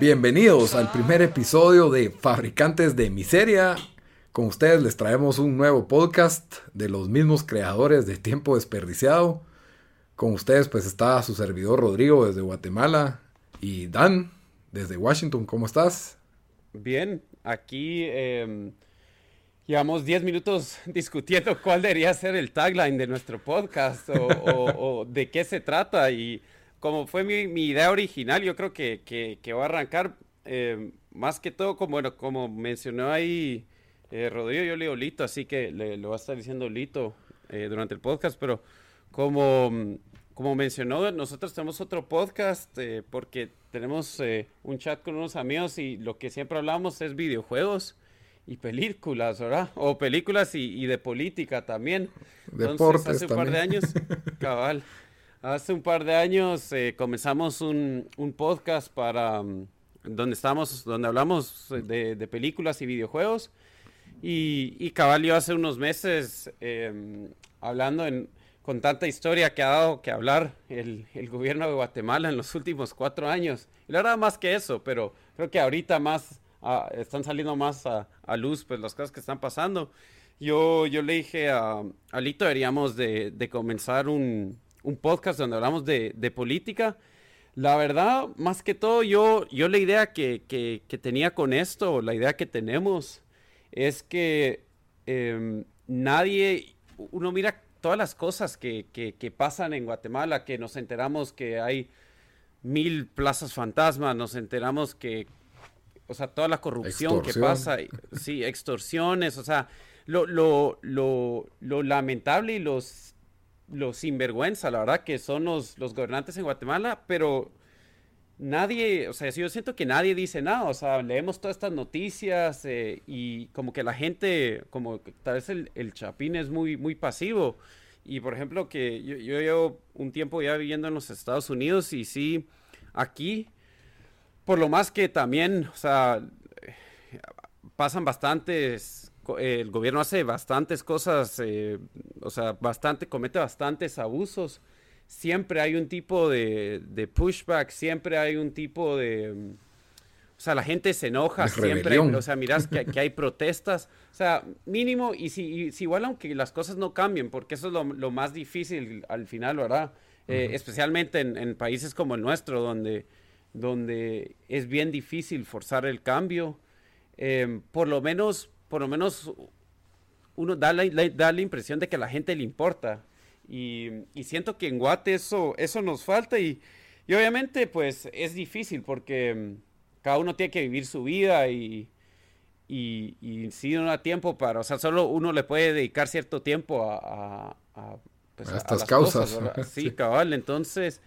Bienvenidos al primer episodio de Fabricantes de Miseria. Con ustedes les traemos un nuevo podcast de los mismos creadores de Tiempo Desperdiciado. Con ustedes pues está su servidor Rodrigo desde Guatemala y Dan desde Washington. ¿Cómo estás? Bien, aquí eh, llevamos 10 minutos discutiendo cuál debería ser el tagline de nuestro podcast o- o de qué se trata. Y como fue mi, mi idea original, yo creo que, que, que va a arrancar eh, más que todo, como, bueno, como mencionó ahí eh, Rodrigo, yo le digo Lito, así que le, lo va a estar diciendo Lito eh, durante el podcast, pero como, como mencionó, nosotros tenemos otro podcast eh, porque tenemos eh, un chat con unos amigos y lo que siempre hablamos es videojuegos y películas, ¿verdad? O películas y, y de política también. Deportes hace un par de también. años, cabal, hace un par de años eh, comenzamos un, un podcast para mm, donde estamos, donde hablamos de, películas y videojuegos. Y, y hace unos meses em, hablando con tanta historia que ha dado que hablar el, gobierno de Guatemala en los últimos cuatro años. Y la verdad más que eso, pero creo que ahorita más ah, están saliendo más a, luz pues las cosas que están pasando. Yo, yo le dije a, a Lito, deberíamos de, de comenzar un, un podcast donde hablamos de, de política. La verdad, más que todo, yo, yo la idea que, que, que tenía con esto, la idea que tenemos, es que em, nadie, uno mira todas las cosas que, que, que pasan en Guatemala, que nos enteramos que hay mil plazas fantasmas, nos enteramos que, o sea, toda la corrupción que pasa, sí, extorsiones, o sea, lo, lo, lo, lo lamentable y los, los sinvergüenza, la verdad, que son los, los gobernantes en Guatemala, pero nadie, o sea, yo siento que nadie dice nada, o sea, leemos todas estas noticias eh, y como que la gente, como tal vez el, el chapín es muy, muy pasivo. Y por ejemplo, que yo, yo llevo un tiempo ya viviendo en los Estados Unidos y sí, aquí, por lo más que también, o sea, pasan bastantes, el gobierno hace bastantes cosas, eh, o sea, bastante, comete bastantes abusos. Siempre hay un tipo de, de pushback, siempre hay un tipo de... mm, O sea, la gente se enoja, De siempre, hay- o sea, miras que, que hay protestas, o sea, mínimo, y si, y si igual aunque las cosas no cambien, porque eso es lo, lo más difícil al final, ¿verdad? Eh, Especialmente en, en países como el nuestro, donde, donde es bien difícil forzar el cambio, eh, por lo menos, por lo menos uno da la, la- da la impresión de que a la gente le importa. Y, y siento que en Guate eso, eso nos falta y, y obviamente pues es difícil porque mm, cada uno tiene que vivir su vida y, y, y si no da tiempo para, o sea, solo uno le puede dedicar cierto tiempo a, a- a, pues, A estas las causas. cosas. Sí, Sí. cabal, entonces...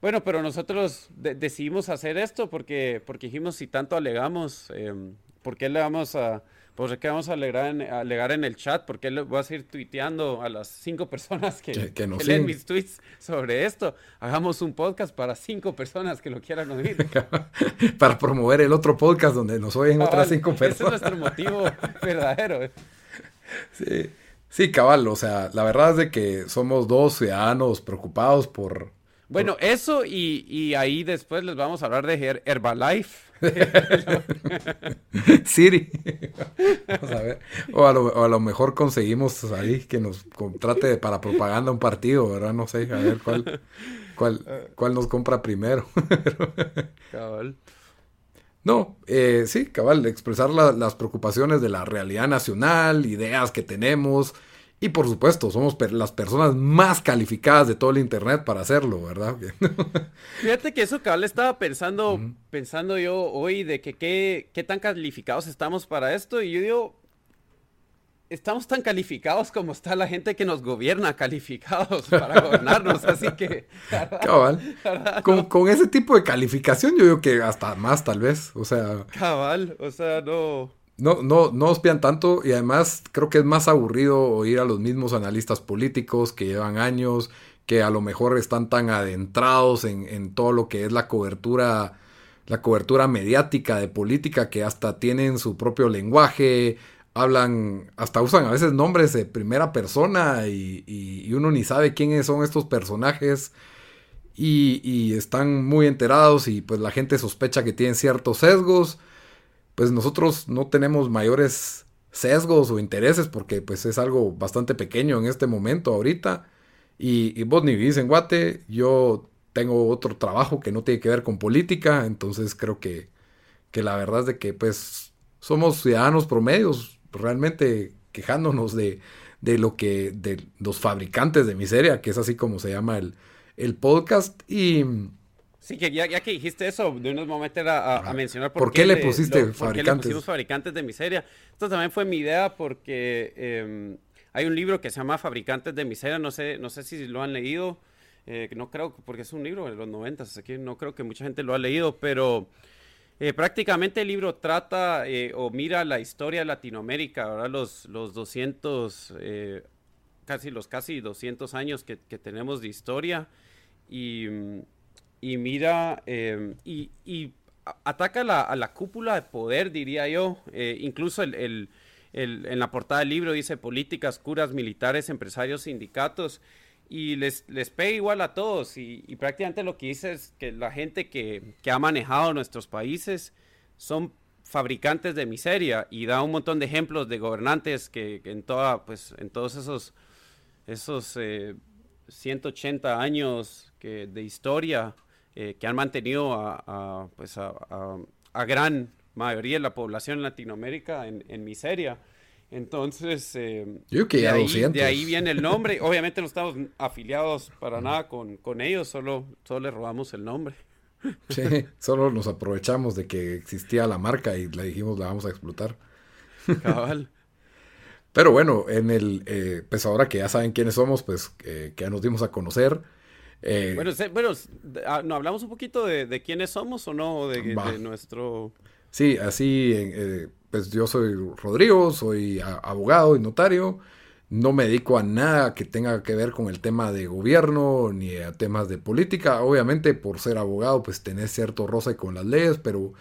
Bueno, pero nosotros de- decidimos hacer esto porque, porque dijimos, si tanto alegamos, em, ¿por qué le vamos a, por qué vamos a alegar en, a alegar en el chat? ¿Por qué le voy a seguir tuiteando a las cinco personas que, Que- que que leen mis tweets sobre esto? Hagamos un podcast para cinco personas que lo quieran oír. Para promover el otro podcast donde nos oyen otras cinco Ese es personas. nuestro motivo verdadero. Sí, sí, cabal. O sea, la verdad es de que somos dos ciudadanos preocupados por... Bueno, eso y, y ahí después les vamos a hablar de Her- Herbalife. Siri. Vamos a ver. O a, lo, o a lo mejor conseguimos ahí que nos contrate para propaganda un partido, ¿verdad? No sé, a ver cuál, cuál, cuál nos compra primero. Cabal. No, eh, sí, cabal, expresar la- las preocupaciones de la realidad nacional, ideas que tenemos Y por supuesto, somos las personas más calificadas de todo el Internet para hacerlo, ¿verdad? Fíjate que eso cabal estaba pensando, pensando yo hoy de que qué, qué tan calificados estamos para esto. Y yo digo, estamos tan calificados como está la gente que nos gobierna calificados para gobernarnos, así que... Cabal. Con, con, ese tipo de calificación yo digo que hasta más tal vez, o sea... Cabal, o sea, no no, no, no os tanto y además creo que es más aburrido oír a los mismos analistas políticos que llevan años, que a lo mejor están tan adentrados en, en todo lo que es la cobertura, la cobertura mediática de política que hasta tienen su propio lenguaje, hablan, hasta usan a veces nombres de primera persona y, y, uno ni sabe quiénes son estos personajes. Y, y, están muy enterados y pues la gente sospecha que tienen ciertos sesgos pues nosotros no tenemos mayores sesgos o intereses porque pues es algo bastante pequeño en este momento ahorita. Y, vos ni vivís en Guate, yo tengo otro trabajo que no tiene que ver con política, entonces creo que, que la verdad es de que pues somos ciudadanos promedios, realmente quejándonos de, de lo que, de los fabricantes de miseria, que es así como se llama el, el podcast. Y, Sí, que ya, que dijiste eso, de unos momentos era a, mencionar por, qué, le pusiste fabricantes. pusimos fabricantes de miseria. Esto también fue mi idea porque em, hay un libro que se llama Fabricantes de miseria, no sé, no sé si lo han leído, eh, no creo, porque es un libro de los 90, así que no creo que mucha gente lo ha leído, pero eh, prácticamente el libro trata eh, o mira la historia de Latinoamérica, ¿verdad? Los, los 200, casi los casi 200 años que, que tenemos de historia y y mira, em, y, ataca a la cúpula de poder, diría yo. Eh, incluso en la portada del libro dice políticas, curas, militares, empresarios, sindicatos. Y les, les pega igual a todos. Y, prácticamente lo que dice es que la gente que, ha manejado nuestros países son fabricantes de miseria y da un montón de ejemplos de gobernantes que, en toda pues en todos esos esos 180 eh, años que, de historia eh, que han mantenido a, pues a, gran mayoría de la población en Latinoamérica en, miseria. Entonces, eh, de, ahí, viene el nombre. Obviamente no estamos afiliados para nada con, con ellos, solo, solo les robamos el nombre. Sí, solo nos aprovechamos de que existía la marca y le dijimos la vamos a explotar. Cabal. Pero bueno, en el, eh, pues ahora que ya saben quiénes somos, pues que ya nos dimos a conocer. Eh, bueno, bueno ah, ¿no hablamos un poquito de, quiénes somos o no? De, nuestro... Sí, así, eh, pues yo soy Rodrigo, soy abogado y notario. No me dedico a nada que tenga que ver con el tema de gobierno ni a temas de política. Obviamente, por ser abogado, pues tenés cierto roce con las leyes, pero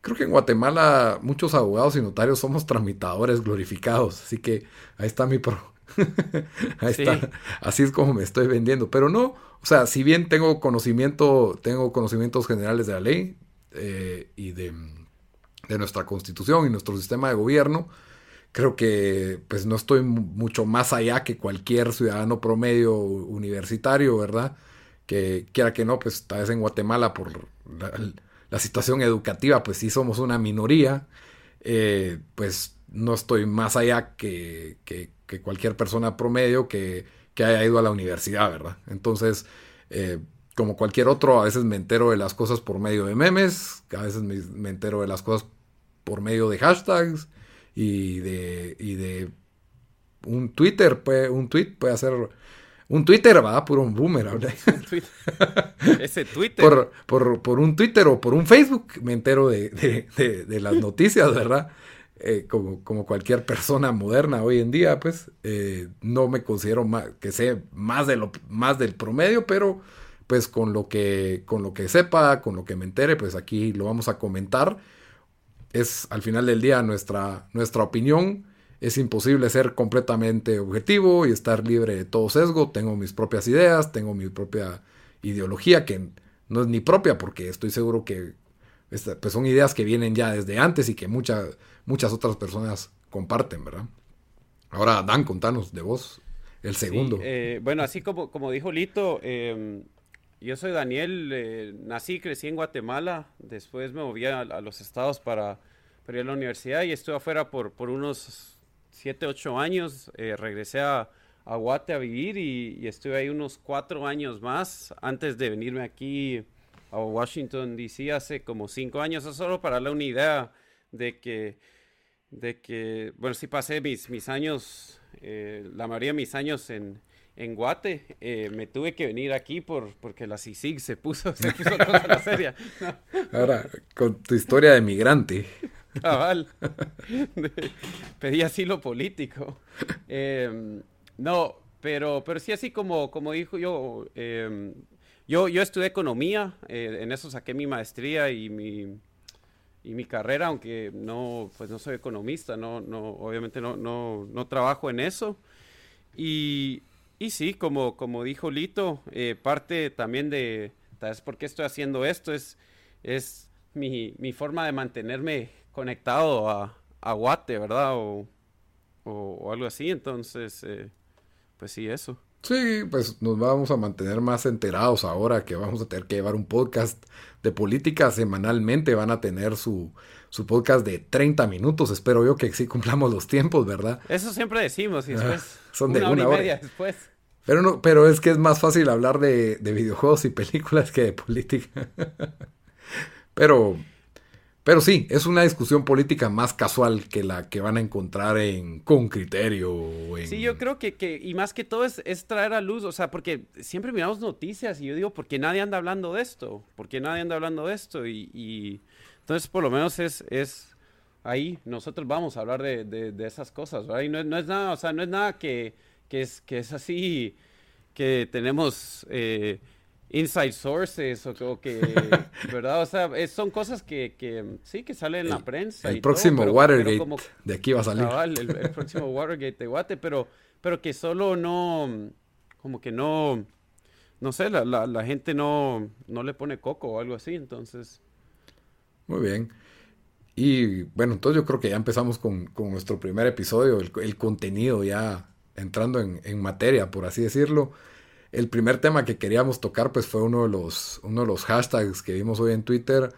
creo que en Guatemala muchos abogados y notarios somos tramitadores glorificados. Así que ahí está mi pro. ahí está. Así es como me estoy vendiendo. Pero no, o sea, si bien tengo conocimiento, tengo conocimientos generales de la ley eh, y de, nuestra constitución y nuestro sistema de gobierno, creo que pues no estoy mucho más allá que cualquier ciudadano promedio universitario, ¿verdad? Que quiera que no, pues tal vez en Guatemala por la, situación educativa, pues sí somos una minoría, eh, pues no estoy más allá que, que cualquier persona promedio que que haya ido a la universidad, ¿verdad? Entonces, eh, como cualquier otro, a veces me entero de las cosas por medio de memes, a veces me, entero de las cosas por medio de hashtags y de, y de un Twitter, puede, un tweet puede hacer... Un Twitter, ¿verdad? Puro un boomer. Ese Twitter. Por, por, un Twitter o por un Facebook me entero de, de las noticias, ¿verdad? Eh, como, cualquier persona moderna hoy en día, pues eh, no me considero más, que sé más, de lo, más del promedio, pero pues con lo, que, con lo que sepa, con lo que me entere, pues aquí lo vamos a comentar. Es al final del día nuestra, nuestra opinión. Es imposible ser completamente objetivo y estar libre de todo sesgo. Tengo mis propias ideas, tengo mi propia ideología que no es ni propia porque estoy seguro que pues son ideas que vienen ya desde antes y que muchas muchas otras personas comparten, ¿verdad? Ahora, Dan, contanos de vos, el segundo. Eh, bueno, así como, como dijo Lito, em, yo soy Daniel, eh, nací crecí en Guatemala, después me moví a, los estados para, ir a la universidad y estuve afuera por, por unos 7, 8 años, eh, regresé a, a Guate a vivir y, estuve ahí unos 4 años más antes de venirme aquí a Washington, D.C. hace como 5 años, solo para darle una idea de que, de que bueno, sí pasé mis, mis años, eh, la mayoría de mis años en, en Guate, eh, me tuve que venir aquí por, porque la CICIG se puso, se puso la serie. Ahora, con tu historia de migrante. Cabal. pedí asilo político. Em, no, pero, pero sí así como, como dijo yo, em, yo, yo estudié economía, eh, en eso saqué mi maestría y mi, y mi carrera, aunque no, pues no soy economista, no, no, obviamente no, no, no trabajo en eso. Y, y sí, como, como dijo Lito, eh, parte también de, ¿sabes por qué estoy haciendo esto? Es, es mi, mi forma de mantenerme conectado a, a Guate, ¿verdad? O, o, algo así, entonces, eh, pues sí, eso. Sí, pues nos vamos a mantener más enterados ahora que vamos a tener que llevar un podcast de política semanalmente. Van a tener su, su podcast de 30 minutos. Espero yo que sí cumplamos los tiempos, ¿verdad? Eso siempre decimos y después son de una, hora y media después. Pero no, pero es que es más fácil hablar de, de videojuegos y películas que de política. pero pero sí, es una discusión política más casual que la que van a encontrar en Con Criterio. Sí, yo creo que, que, y más que todo es, es, traer a luz, o sea, porque siempre miramos noticias y yo digo, ¿por qué nadie anda hablando de esto? ¿Por qué nadie anda hablando de esto? Y, y entonces por lo menos es, es ahí, nosotros vamos a hablar de, de, esas cosas, ¿verdad? Y no, no, es nada, o sea, no es nada que, que, es, que es así, que tenemos... Eh, inside sources o, que, ¿verdad? O sea, son cosas que, que, sí, que salen en la prensa. El próximo Watergate de aquí va a salir. el, próximo Watergate de Guate, pero, pero que solo no, como que no, no sé, la, la, gente no, no le pone coco o algo así, entonces. Muy bien. Y bueno, entonces yo creo que ya empezamos con, con nuestro primer episodio, el, el contenido ya entrando en, en materia, por así decirlo el primer tema que queríamos tocar pues fue uno de los, uno de los hashtags que vimos hoy en Twitter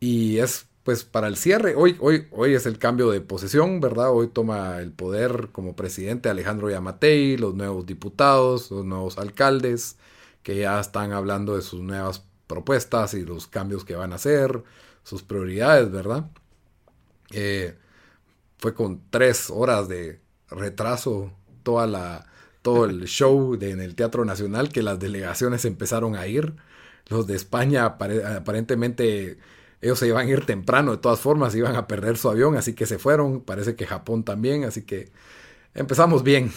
y es pues para el cierre, hoy, hoy, hoy es el cambio de posesión, ¿verdad? Hoy toma el poder como presidente Alejandro Yamatei, los nuevos diputados, los nuevos alcaldes, que ya están hablando de sus nuevas propuestas y los cambios que van a hacer, sus prioridades, ¿verdad? Eh, fue con tres horas de retraso toda la, todo el show en el Teatro Nacional que las delegaciones empezaron a ir. Los de España aparentemente ellos se iban a ir temprano, de todas formas iban a perder su avión, así que se fueron. Parece que Japón también, así que empezamos bien.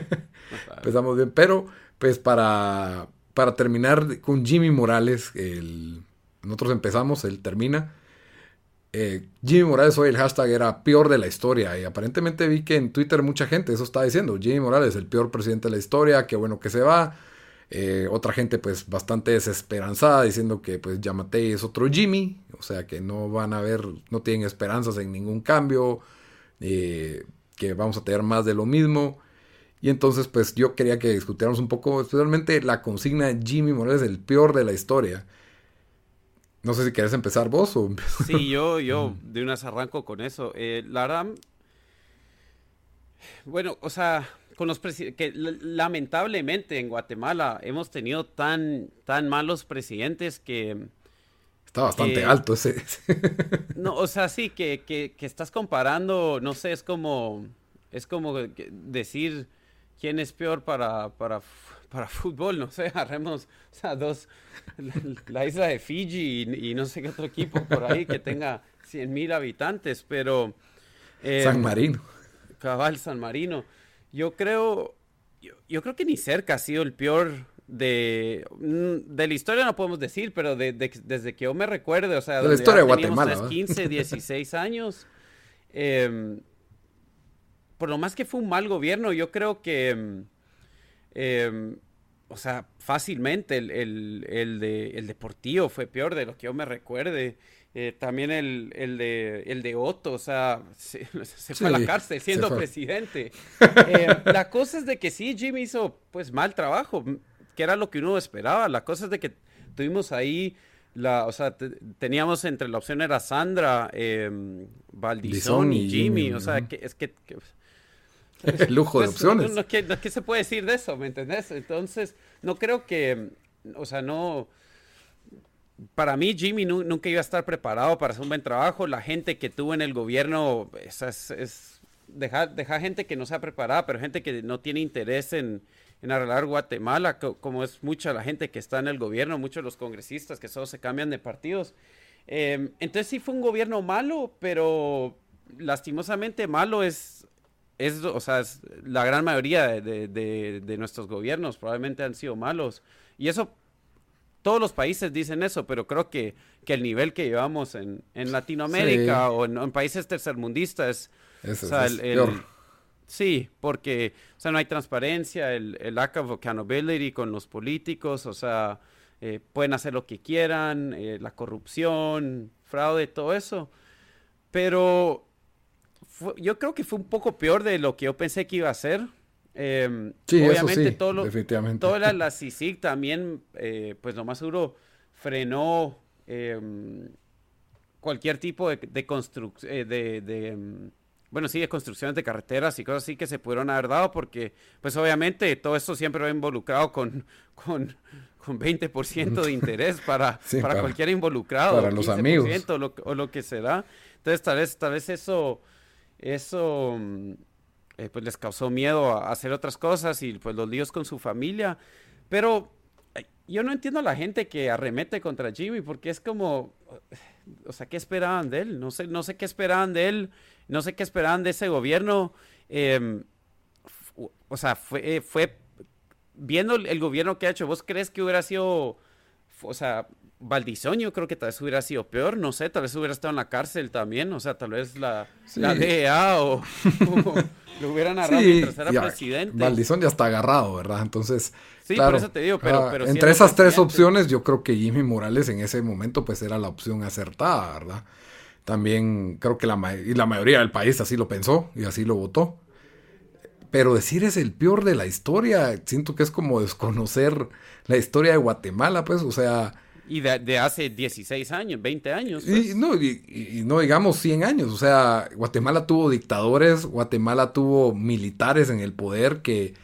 empezamos bien, pero pues para, para terminar con Jimmy Morales, nosotros empezamos, él termina. Eh, Jimmy Morales hoy el hashtag era peor de la historia y aparentemente vi que en Twitter mucha gente eso está diciendo, Jimmy Morales el peor presidente de la historia, qué bueno que se va. Eh, otra gente pues bastante desesperanzada diciendo que pues Yamatei es otro Jimmy, o sea que no van a ver, no tienen esperanzas en ningún cambio, eh, que vamos a tener más de lo mismo. Y entonces pues yo quería que discutiéramos un poco especialmente la consigna Jimmy Morales el peor de la historia. No sé si quieres empezar vos o... Sí, yo, yo de unas arranco con eso. Eh, la bueno, o sea, con los que lamentablemente en Guatemala hemos tenido tan, tan malos presidentes que... Está bastante alto ese. no, o sea, sí, que, que, que, estás comparando, no sé, es como, es como decir quién es peor para, para para fútbol, no sé, agarremos o sea, dos, la, isla de Fiji y, no sé qué otro equipo por ahí que tenga 100 mil habitantes, pero... Eh, San Marino. Cabal, San Marino. Yo creo, yo, creo que ni cerca ha sido el peor de, mm, de la historia no podemos decir, pero de, desde que yo me recuerde, o sea, de la historia de Guatemala. 15, 16 años, em, por lo más que fue un mal gobierno, yo creo que em, o sea, fácilmente el, el, de, el Deportivo fue peor de lo que yo me recuerde. Eh, también el, el, de, el de Otto, o sea, se, fue a la cárcel siendo presidente. Em, la cosa es de que sí, Jimmy hizo pues mal trabajo, que era lo que uno esperaba. La cosa es de que tuvimos ahí, la, o sea, teníamos entre la opción era Sandra, eh, y, Jimmy, o sea, que, es que El lujo de Pues, opciones. No, no, ¿qué, no, ¿qué se puede decir de eso? ¿Me entendés? Entonces, no creo que, o sea, no... Para mí, Jimmy nu- nunca iba a estar preparado para hacer un buen trabajo. La gente que tuvo en el gobierno es, gente que no sea preparada, pero gente que no tiene interés en, en arreglar Guatemala, co- como es mucha la gente que está en el gobierno, muchos de los congresistas que solo se cambian de partidos. Eh, entonces sí fue un gobierno malo, pero lastimosamente malo es, es, o sea, es la gran mayoría de, de- de- de nuestros gobiernos probablemente han sido malos. Y eso, todos los países dicen eso, pero creo que, que el nivel que llevamos en, en Latinoamérica Sí. o en, en países tercermundistas, Eso o sea, es el- el- peor. sí, porque o sea, no hay transparencia, el, el lack of accountability con los políticos, o sea, eh, pueden hacer lo que quieran, eh, la corrupción, fraude, todo eso. Pero fue- yo creo que fue un poco peor de lo que yo pensé que iba a ser. Em, Sí, eso obviamente sí, todo lo- definitivamente. toda la, la CICIG también, eh, pues lo más seguro, frenó em, cualquier tipo de, de construcción, de, de, em, bueno, sí, de construcciones de carreteras y cosas así que se pudieron haber dado, porque, pues obviamente, todo esto siempre va involucrado con, con, con 20% de interés para, Sí, para, para- cualquier involucrado. para los amigos. 15% O lo, o lo que será. Entonces, tal vez, tal vez eso, eso mm, eh, pues les causó miedo a hacer otras cosas y pues los líos con su familia. Pero yo no entiendo a la gente que arremete contra Jimmy porque es como, o sea, ¿qué esperaban de él? No sé, no sé qué esperaban de él, no sé qué esperaban de ese gobierno. Em, o sea, fue, eh, fue viendo el gobierno que ha hecho, ¿vos crees que hubiera sido, o sea, Valdisoño creo que tal vez hubiera sido peor, no sé, tal vez hubiera estado en la cárcel también, o sea, tal vez la, la. DEA o, o lo hubieran agarrado Sí, mientras era ya, presidente. Valdizón ya está agarrado, ¿verdad? Entonces, Sí, claro, por eso te digo, pero, ah, pero entre esas tres opciones, yo creo que Jimmy Morales en ese momento pues era la opción acertada, ¿verdad? También creo que la, y la mayoría del país así lo pensó y así lo votó. Pero decir es el peor de la historia, siento que es como desconocer la historia de Guatemala, pues, o sea, Y de, de hace 16 años, 20 años. y, pues. no, y, y- y no digamos 100 años, o sea, Guatemala tuvo dictadores, Guatemala tuvo militares en el poder que,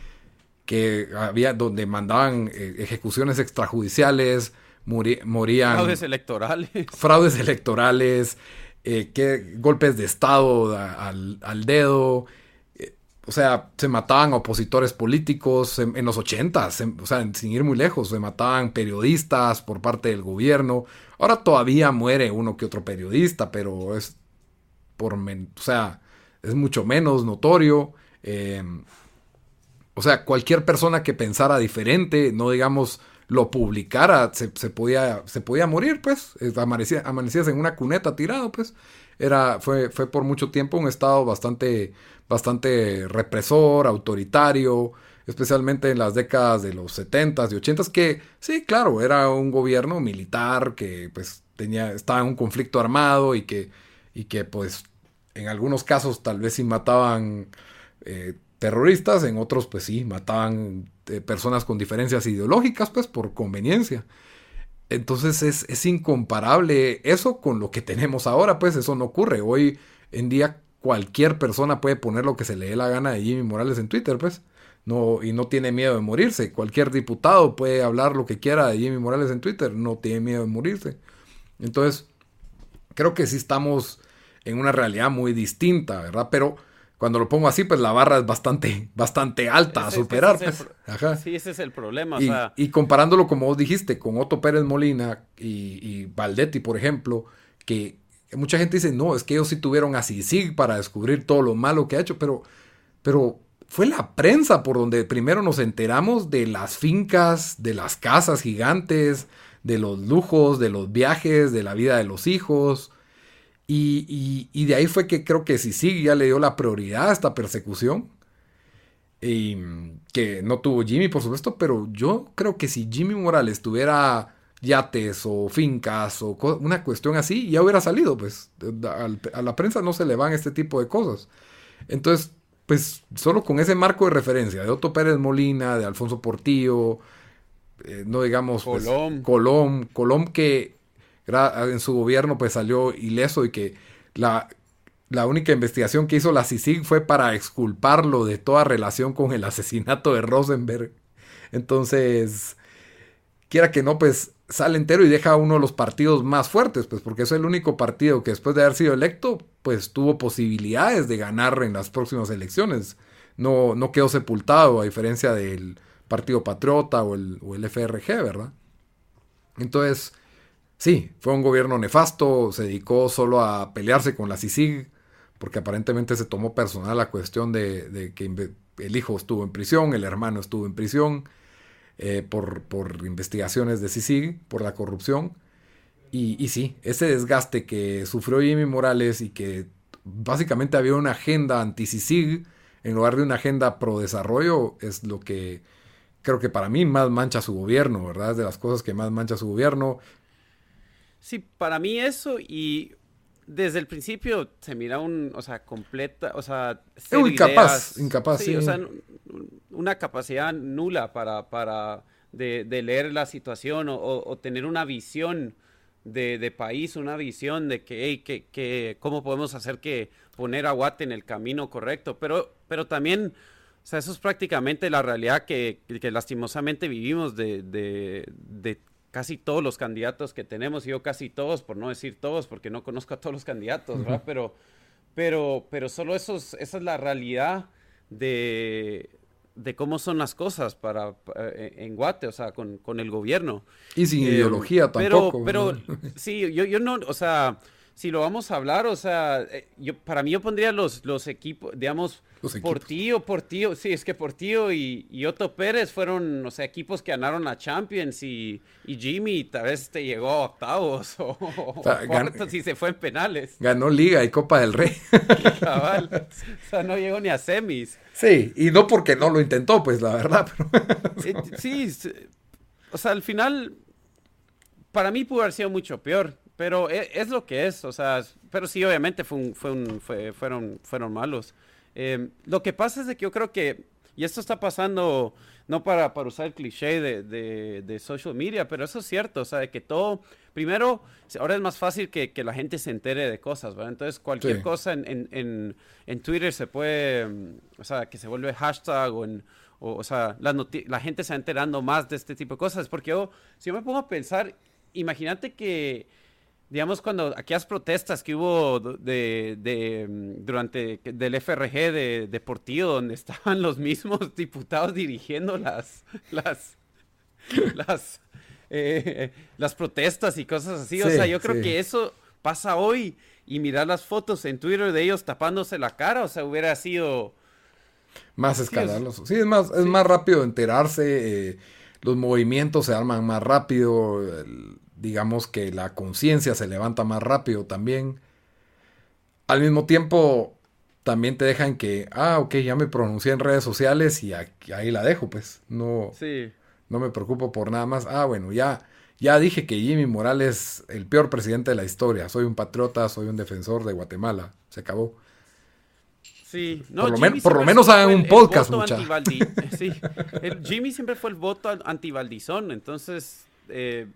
que había, donde mandaban eh, ejecuciones extrajudiciales, muri- morían Fraudes electorales. fraudes electorales, eh, que, golpes de Estado a- al, al dedo. O sea, se mataban opositores políticos en, los 80, o sea, sin ir muy lejos, se mataban periodistas por parte del gobierno. Ahora todavía muere uno que otro periodista, pero es por, o sea, es mucho menos notorio. eh, o sea, cualquier persona que pensara diferente, no digamos lo publicara, se, se podía, se podía morir, pues. Amanecía, amanecías en una cuneta tirado, pues. Era, fue, fue por mucho tiempo un estado bastante, bastante represor, autoritario, especialmente en las décadas de los 70s y 80s, que sí, claro, era un gobierno militar que pues tenía, estaba en un conflicto armado y que, y que pues en algunos casos tal vez sí mataban eh, terroristas, en otros pues sí, mataban eh, personas con diferencias ideológicas, pues por conveniencia. Entonces es, es incomparable eso con lo que tenemos ahora, pues eso no ocurre. Hoy en día cualquier persona puede poner lo que se le dé la gana de Jimmy Morales en Twitter, pues. No, y no tiene miedo de morirse. Cualquier diputado puede hablar lo que quiera de Jimmy Morales en Twitter, no tiene miedo de morirse. Entonces, creo que sí estamos en una realidad muy distinta, ¿verdad? Pero cuando lo pongo así, pues la barra es bastante, bastante alta a ese superar. es pues. Ajá. Sí, ese es el problema. Y, o sea, y comparándolo, como vos dijiste, con Otto Pérez Molina y, y Valdetti, por ejemplo, que mucha gente dice, no, es que ellos sí tuvieron a para descubrir todo lo malo que ha hecho, pero, pero fue la prensa por donde primero nos enteramos de las fincas, de las casas gigantes, de los lujos, de los viajes, de la vida de los hijos. Y, y- y de ahí fue que creo que CICIG ya le dio la prioridad a esta persecución. Y mm, que no tuvo Jimmy, por supuesto, pero yo creo que si Jimmy Morales tuviera yates o fincas o una cuestión así, ya hubiera salido, pues. A la prensa no se le van este tipo de cosas. Entonces, pues, solo con ese marco de referencia de Otto Pérez Molina, de Alfonso Portillo, eh, no digamos, pues, Colom. Colom, Colom que en su gobierno pues salió ileso y que la, la única investigación que hizo la CICIG fue para exculparlo de toda relación con el asesinato de Rosenberg. Entonces, quiera que no, pues sale entero y deja uno de los partidos más fuertes, pues porque es el único partido que después de haber sido electo, pues tuvo posibilidades de ganar en las próximas elecciones. No, no quedó sepultado, a diferencia del Partido Patriota o el, o el FRG, ¿verdad? Entonces, sí, fue un gobierno nefasto, se dedicó solo a pelearse con la CICIG, porque aparentemente se tomó personal la cuestión de, que el hijo estuvo en prisión, el hermano estuvo en prisión eh, por, por, investigaciones de CICIG, por la corrupción. Y, y, sí, ese desgaste que sufrió Jimmy Morales y que básicamente había una agenda anti-CICIG en lugar de una agenda pro desarrollo es lo que creo que para mí más mancha su gobierno, ¿verdad? Es de las cosas que más mancha su gobierno. Sí, para mí eso y desde el principio se mira un, o sea, completa, o sea, incapaz, incapaz, sí, o sea, una capacidad nula para, para de, leer la situación o, tener una visión de, país, una visión de que, hey, que, que, cómo podemos hacer que poner a Guate en el camino correcto, pero, pero también, o sea, eso es prácticamente la realidad que, que lastimosamente vivimos de, de, de casi todos los candidatos que tenemos, y yo casi todos, por no decir todos, porque no conozco a todos los candidatos, ¿verdad? Pero, pero, pero solo esos, esa es la realidad de, de cómo son las cosas para, eh, en Guate, o sea, con, con el gobierno. Y sin eh, ideología tampoco. Pero, pero sí, yo, yo no, o sea, si lo vamos a hablar, o sea, eh, yo, para mí yo pondría los, los equipos, digamos, por tío, por tío, sí, es que por tío y, Otto Pérez fueron, o sea, equipos que ganaron la Champions y, Jimmy tal vez te llegó a octavos o, cuartos y se fue en penales. Ganó Liga y Copa del Rey. Cabal, o sea, no llegó ni a semis. Sí, y no porque no lo intentó, pues la verdad. Eh, sí, o sea, al final, para mí pudo haber sido mucho peor. Pero e, es, lo que es, o sea, pero sí, obviamente fue fue un, fueron, fueron malos. Em, lo que pasa es de que yo creo que, y esto está pasando, no para, para usar el cliché de, de, social media, pero eso es cierto, o sea, de que todo, primero, ahora es más fácil que, que la gente se entere de cosas, ¿verdad? Entonces, cualquier cosa en, en, en, Twitter se puede, mm, o sea, que se vuelve hashtag o en... O, o sea, la, la gente se va enterando más de este tipo de cosas. Porque yo, si yo me pongo a pensar, imagínate que digamos, cuando aquellas protestas que hubo de, de mm, durante del FRG de Deportivo, donde estaban los mismos diputados dirigiendo las, las, las, eh, las protestas y cosas así. o sea, yo creo que eso pasa hoy y mirar las fotos en Twitter de ellos tapándose la cara, o sea, hubiera sido... Más escandaloso. Sí, es más, es más rápido enterarse, eh, los movimientos se arman más rápido, digamos que la conciencia se levanta más rápido también. Al mismo tiempo, también te dejan que, ah, ok, ya me pronuncié en redes sociales y ahí la dejo, pues. No, no me preocupo por nada más. Ah, bueno, ya, ya dije que Jimmy Morales es el peor presidente de la historia. Soy un patriota, soy un defensor de Guatemala. Se acabó. Sí, no, por, lo, menos hagan un podcast, muchachos. Sí, Jimmy siempre fue el voto anti-Valdizón, entonces eh,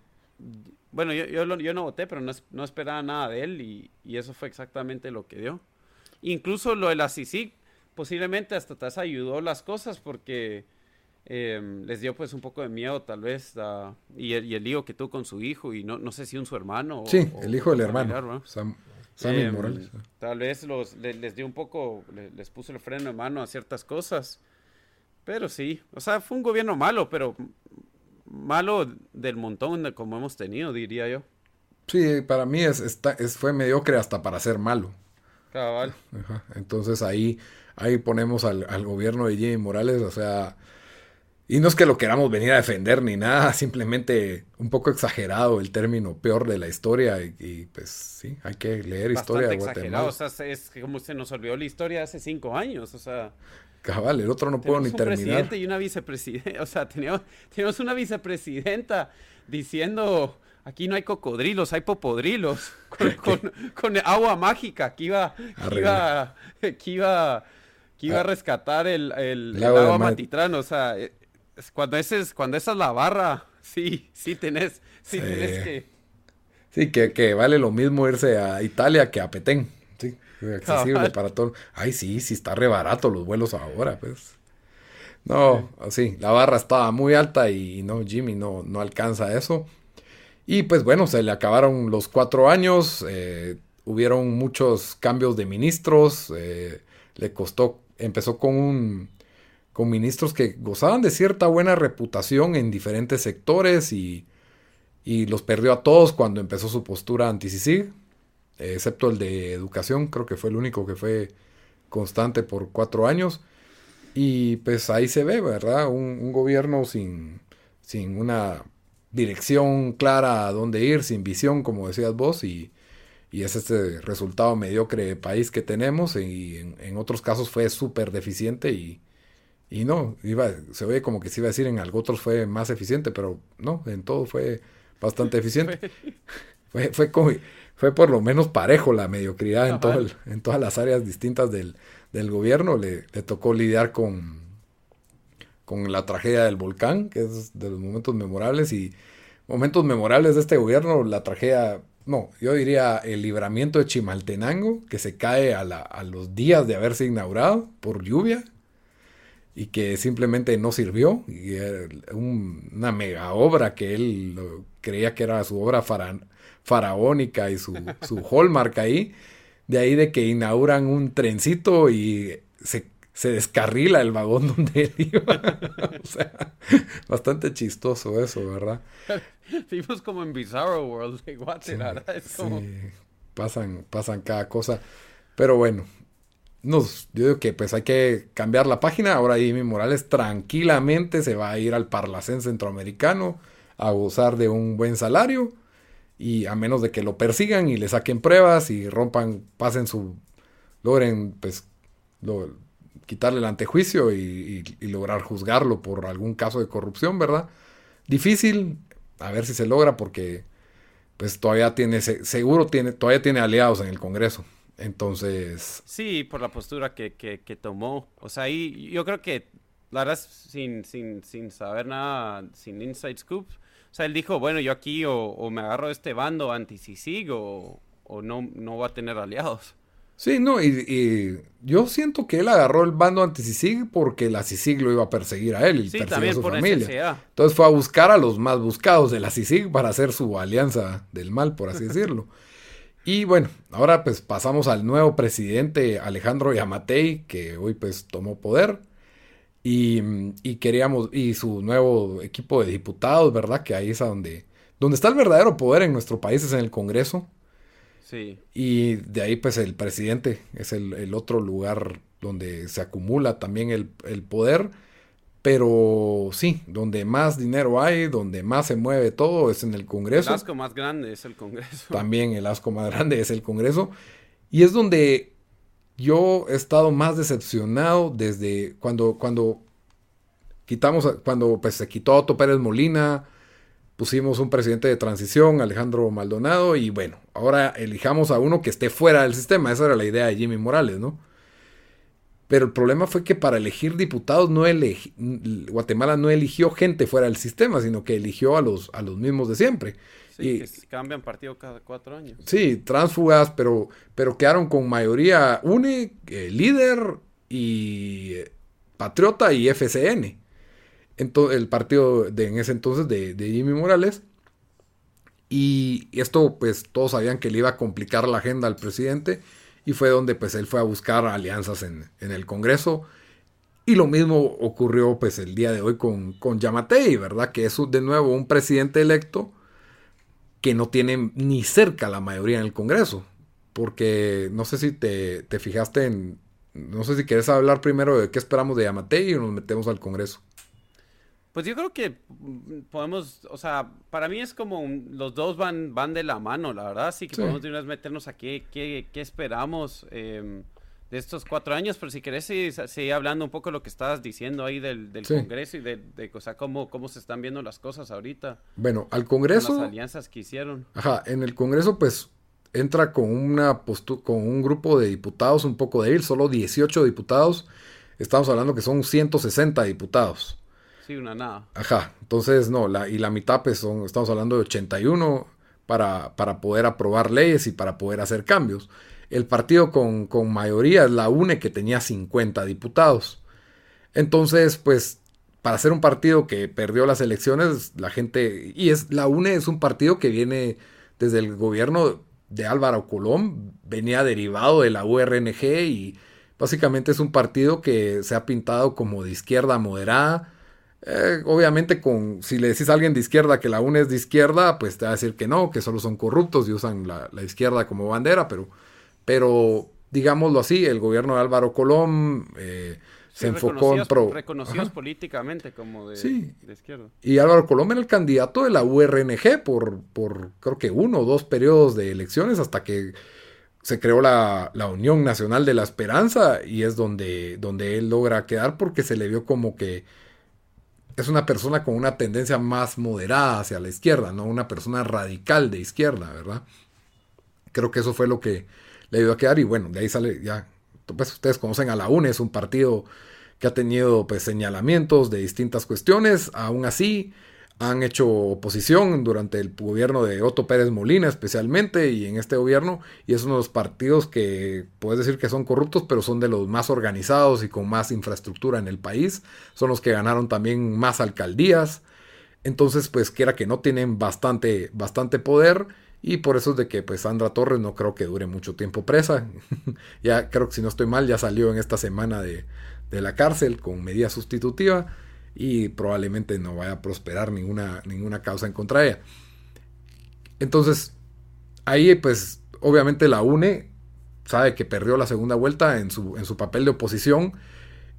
bueno, yo, yo, no voté, pero no, esperaba nada de él y, eso fue exactamente lo que dio. Incluso lo de la CICIC posiblemente hasta te ayudó las cosas porque em, les dio pues un poco de miedo tal vez y, el, y, lío que tuvo con su hijo y no, no sé si un su hermano. Sí, el hijo del hermano. Em, Morales. Tal vez los, les, dio un poco, les, puso el freno de mano a ciertas cosas. Pero sí, o sea, fue un gobierno malo, pero malo del montón de como hemos tenido, diría yo. Sí, para mí es, es fue mediocre hasta para ser malo. Cabal. Entonces ahí, ahí ponemos al, gobierno de Jimmy Morales, o sea, y no es que lo queramos venir a defender ni nada, simplemente un poco exagerado el término peor de la historia y, pues sí, hay que leer historia de Guatemala. O sea, es como se nos olvidó la historia hace cinco años, o sea, Cabal, el otro no puedo ni terminar. un presidente y una vicepresidenta. O sea, teníamos, una vicepresidenta diciendo aquí no hay cocodrilos, hay popodrilos. Con, agua mágica que iba, que iba, que iba, que iba a ah. rescatar el, el, agua matitrán. O sea, cuando, ese es, cuando esa es la barra, sí, sí tenés, sí, tenés que. Sí, que, que, vale lo mismo irse a Italia que a Petén. Sí. accesible Cabal. para todo. Ay, sí, sí está re barato los vuelos ahora, pues. No, así, la barra estaba muy alta y no, Jimmy no, no alcanza eso. Y pues bueno, se le acabaron los cuatro años, eh, hubieron muchos cambios de ministros, eh, le costó, empezó con un, con ministros que gozaban de cierta buena reputación en diferentes sectores y, y los perdió a todos cuando empezó su postura anti-CICIG, excepto el de educación, creo que fue el único que fue constante por cuatro años. Y pues ahí se ve, ¿verdad? Un, un gobierno sin, sin una dirección clara a dónde ir, sin visión, como decías vos, y, y es este resultado mediocre de país que tenemos, y en, en otros casos fue súper deficiente y, y no, iba, se ve como que se iba a decir en algo otros fue más eficiente, pero no, en todo fue bastante eficiente. Fue, fue, como- fue por lo menos parejo la mediocridad en, todo el- en todas las áreas distintas del, del gobierno. Le, le tocó lidiar con, con la tragedia del volcán, que es de los momentos memorables. Y momentos memorables de este gobierno, la tragedia, no, yo diría el libramiento de Chimaltenango, que se cae a, la- a los días de haberse inaugurado por lluvia y que simplemente no sirvió. Y era un- una mega obra que él creía que era su obra fara- faraónica y su, su hallmark ahí. De ahí de que inauguran un trencito y se, se descarrila el vagón donde él iba. o sea, bastante chistoso eso, ¿verdad? Vimos como en Bizarro World es como... Sí, pasan, pasan cada cosa. Pero bueno, nos, yo digo que pues hay que cambiar la página. Ahora Jimmy Morales tranquilamente se va a ir al Parlacén Centroamericano a gozar de un buen salario. Y a menos de que lo persigan y le saquen pruebas y rompan, pasen su, logren pues quitarle el antejuicio y, lograr juzgarlo por algún caso de corrupción, ¿verdad? Difícil, a ver si se logra porque pues todavía tiene, se- seguro tiene, todavía tiene aliados en el Congreso. Entonces, Sí, por la postura que, que, tomó. O sea, ahí yo creo que, la verdad, sin, sin, sin saber nada, sin inside scoop, sea, él dijo, bueno, yo aquí o, o me agarro de este bando anti-CICIG o, o no, no voy a tener aliados. sí, no, y, y yo siento que él agarró el bando anti-CICIG porque la CICIG lo iba a perseguir a él y Sí, perseguir a su por familia. necesidad. Entonces fue a buscar a los más buscados de la CICIG para hacer su alianza del mal, por así decirlo. Y bueno, ahora pues pasamos al nuevo presidente Alejandro Yamatei, que hoy pues tomó poder. Y, y queríamos, y su nuevo equipo de diputados, ¿verdad? Que ahí es a donde, donde está el verdadero poder en nuestro país, es en el Congreso. Sí. Y de ahí pues el presidente es el, el otro lugar donde se acumula también el, el poder. Pero sí, donde más dinero hay, donde más se mueve todo es en el El Congreso. asco más grande es el Congreso. También el asco más grande es el Congreso. Y es donde yo he estado más decepcionado desde cuando, cuando quitamos, cuando pues, se quitó Otto Pérez Molina, pusimos un presidente de transición, Alejandro Maldonado, y bueno, ahora elijamos a uno que esté fuera del sistema. Esa era la idea de Jimmy Morales, ¿no? Pero el problema fue que para elegir diputados no elegi- Guatemala no eligió gente fuera del sistema, sino que eligió a los, a los mismos de siempre. Sí, Y- que cambian partido cada cuatro años. Sí, tránsfugas, pero, pero quedaron con mayoría UNE, eh, líder y eh, Patriota y FCN. Ento- el partido de, en ese entonces de, de Jimmy Morales. Y esto, pues, todos sabían que le iba a complicar la agenda al presidente. Y fue donde, pues, él fue a buscar alianzas en, en el Congreso. Y lo mismo ocurrió, pues, el día de hoy con, con Yamatei, ¿verdad? Que es de nuevo un presidente electo que no tiene ni cerca la mayoría en el Congreso. Porque no sé si te, te fijaste en... No sé si quieres hablar primero de qué esperamos de Yamatei o nos metemos al Congreso. Pues yo creo que mm, podemos, o sea, para mí es como un- los dos van, van de la mano, la verdad, así que Sí. podemos de una vez meternos a qué, qué, qué esperamos em, de estos cuatro años, pero si querés seguir hablando un poco de lo que estabas diciendo ahí del, del Sí. Congreso y de, de, o sea, cómo, cómo se están viendo las cosas ahorita, Bueno, al con Congreso... las alianzas que hicieron. Ajá, en el Congreso pues entra con una con un grupo de diputados un poco débil, solo 18 diputados. Estamos hablando que son 160 diputados. Sí, una nada. Ajá, entonces no, la, y la mitad pues son, estamos hablando de 81 para, para poder aprobar leyes y para poder hacer cambios. El partido con, con mayoría es la UNE que tenía 50 diputados. Entonces, pues para ser un partido que perdió las elecciones, la gente, y es la UNE es un partido que viene desde el gobierno de Álvaro Colón, venía derivado de la URNG y básicamente es un partido que se ha pintado como de izquierda moderada. Eh, obviamente, con, si le decís a alguien de izquierda que la UNE es de izquierda, pues te va a decir que no, que solo son corruptos y usan la izquierda como bandera, pero, pero digámoslo así, el gobierno de Álvaro Colón eh, se enfocó en pro. Reconocidos políticamente como de, Sí. de izquierda. Y Álvaro Colón era el candidato de la URNG por, por creo que uno o dos periodos de elecciones hasta que se creó la, la Unión Nacional de la Esperanza y es donde, donde él logra quedar porque se le vio como que es una persona con una tendencia más moderada hacia la izquierda, no una persona radical de izquierda, ¿verdad? Creo que eso fue lo que le ayudó a quedar y bueno, de ahí sale ya, pues ustedes conocen a la UNE, es un partido que ha tenido pues señalamientos de distintas cuestiones, aún así han hecho oposición durante el gobierno de Otto Pérez Molina especialmente y en este gobierno. Y es uno de los partidos que puedes decir que son corruptos pero son de los más organizados y con más infraestructura en el país, son los que ganaron también más alcaldías, entonces pues quiera que no tienen bastante, bastante poder y por eso es de que pues Sandra Torres no creo que dure mucho tiempo presa, ya creo que si no estoy mal ya salió en esta semana de, de la cárcel con medida sustitutiva y probablemente no vaya a prosperar ninguna, ninguna causa en contra de ella. Entonces, ahí pues obviamente la UNE sabe que perdió la segunda vuelta en su, en su papel de oposición.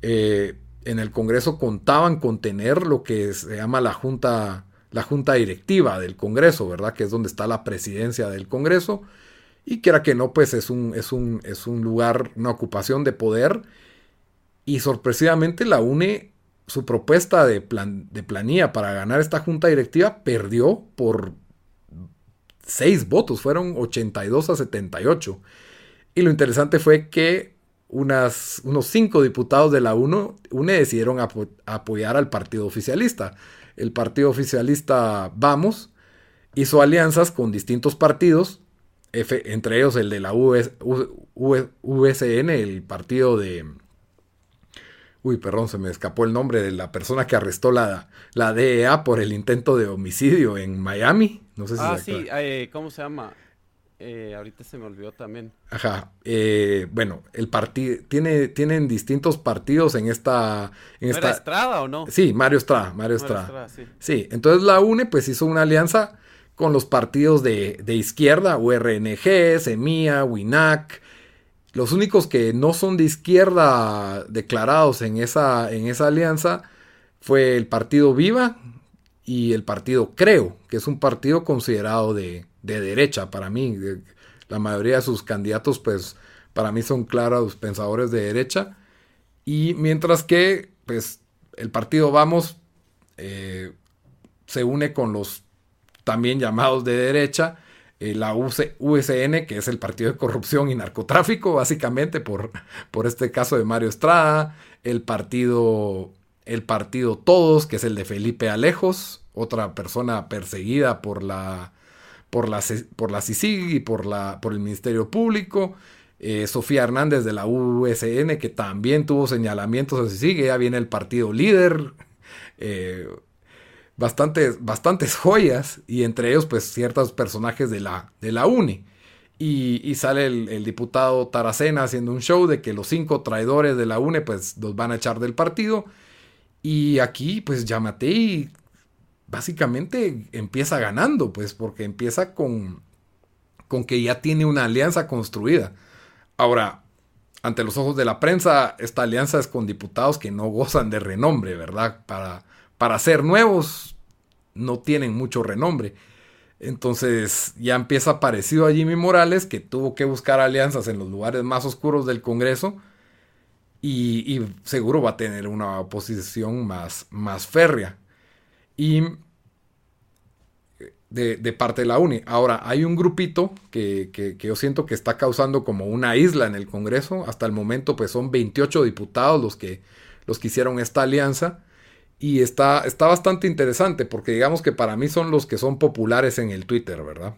Eh, en el Congreso contaban con tener lo que se llama la Junta, la junta Directiva del Congreso, ¿verdad? Que es donde está la presidencia del Congreso. Y quiera que no, pues es un, es un, es un lugar, una ocupación de poder. Y sorpresivamente la UNE su propuesta de, plan, de planilla para ganar esta junta directiva perdió por 6 votos, fueron 82 a 78. Y lo interesante fue que unas, unos 5 diputados de la UNE, decidieron apo apoyar al partido oficialista. El partido oficialista Vamos hizo alianzas con distintos partidos, F, entre ellos el de la US, USN, el partido de Uy, perdón, se me escapó el nombre de la persona que arrestó la, la DEA por el intento de homicidio en Miami. No sé si Ah, sí, eh, ¿cómo se llama? Eh, ahorita se me olvidó también. Ajá. eh, bueno, el partido tiene, tienen distintos partidos en esta. En ¿No era esta Estrada o no? sí, Mario Estrada. Mario Mario Estrada. Sí. Sí, entonces la UNE pues hizo una alianza con los partidos de, de izquierda, URNG, Semilla, WINAC. Los únicos que no son de izquierda declarados en esa, en esa alianza fue el partido Viva y el partido Creo, que es un partido considerado de, de derecha para mí. La mayoría de sus candidatos, pues, para mí son claros pensadores de derecha. Y mientras que, pues, el partido Vamos eh, se une con los también llamados de derecha, eh, la USN, que es el Partido de Corrupción y Narcotráfico, básicamente por, por este caso de Mario Estrada, el partido, el partido Todos, que es el de Felipe Alejos, otra persona perseguida por la, por la, por la CICIG y por, la, por el Ministerio Público. eh, Sofía Hernández de la USN, que también tuvo señalamientos a CICIG, ya viene el partido líder. eh, bastantes, bastantes joyas y entre ellos pues ciertos personajes de la, de la UNE. Y, sale el, el diputado Taracena haciendo un show de que los cinco traidores de la UNE pues los van a echar del partido. Y aquí pues Yamatei básicamente empieza ganando pues porque empieza con, con que ya tiene una alianza construida. Ahora, ante los ojos de la prensa, esta alianza es con diputados que no gozan de renombre, ¿verdad? Para, para ser nuevos, no tienen mucho renombre. Entonces ya empieza parecido a Jimmy Morales, que tuvo que buscar alianzas en los lugares más oscuros del Congreso. Y, y seguro va a tener una oposición más, más férrea. Y de, de parte de la UNI. Ahora, hay un grupito que, que- que yo siento que está causando como una isla en el Congreso. Hasta el momento, pues son 28 diputados los que, los que hicieron esta alianza. Y está, está bastante interesante porque digamos que para mí son los que son populares en el Twitter, ¿verdad?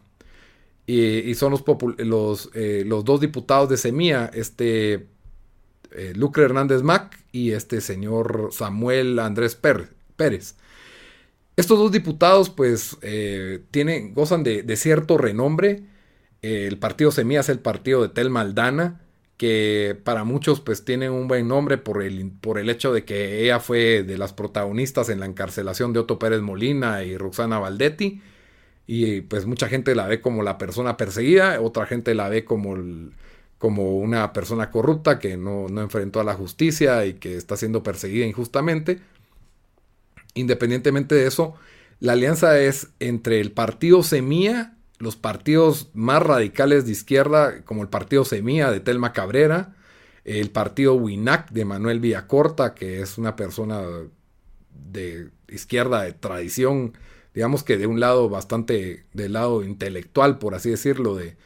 Y, son los, los, eh, los, dos diputados de Semilla, este eh, Lucre Hernández Mac y este señor Samuel Andrés Pérez. Estos dos diputados pues eh, tienen, gozan de, cierto renombre. el partido Semilla es el partido de Tel Maldana, que para muchos pues un buen nombre por el, por el hecho de que ella fue de las protagonistas en la encarcelación de Otto Pérez Molina y Roxana Valdetti y pues mucha gente la ve como la persona perseguida, otra gente la ve como, como una persona corrupta que no, enfrentó a la justicia y que está siendo perseguida injustamente. Independientemente de eso, la alianza es entre el partido Semilla, los partidos más radicales de izquierda, como el partido Semilla de Telma Cabrera, el partido Winac de Manuel Villacorta, que es una persona de izquierda de tradición digamos que de un lado bastante del lado intelectual, por así decirlo, de,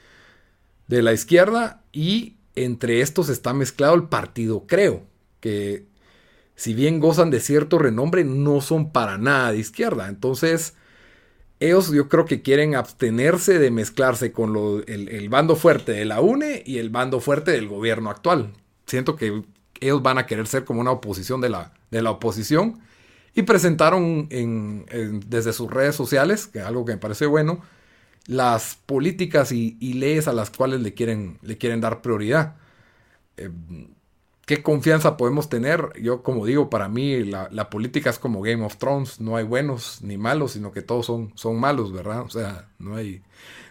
de la izquierda, y entre estos está mezclado el partido Creo, que si bien gozan de cierto renombre, no son para nada de izquierda. Entonces, ellos yo creo que quieren abstenerse de mezclarse con el, bando fuerte de la UNE y el bando fuerte del gobierno actual. Siento que ellos van a querer ser como una oposición de la, de la oposición y presentaron desde sus redes sociales, que algo que me parece bueno, las políticas y, leyes a las cuales le quieren, le quieren dar prioridad. Eh, ¿Qué confianza podemos tener? Yo, como digo, para mí la, política es como Game of Thrones, no hay buenos ni malos, sino que todos son, son malos, ¿verdad? O sea, no hay,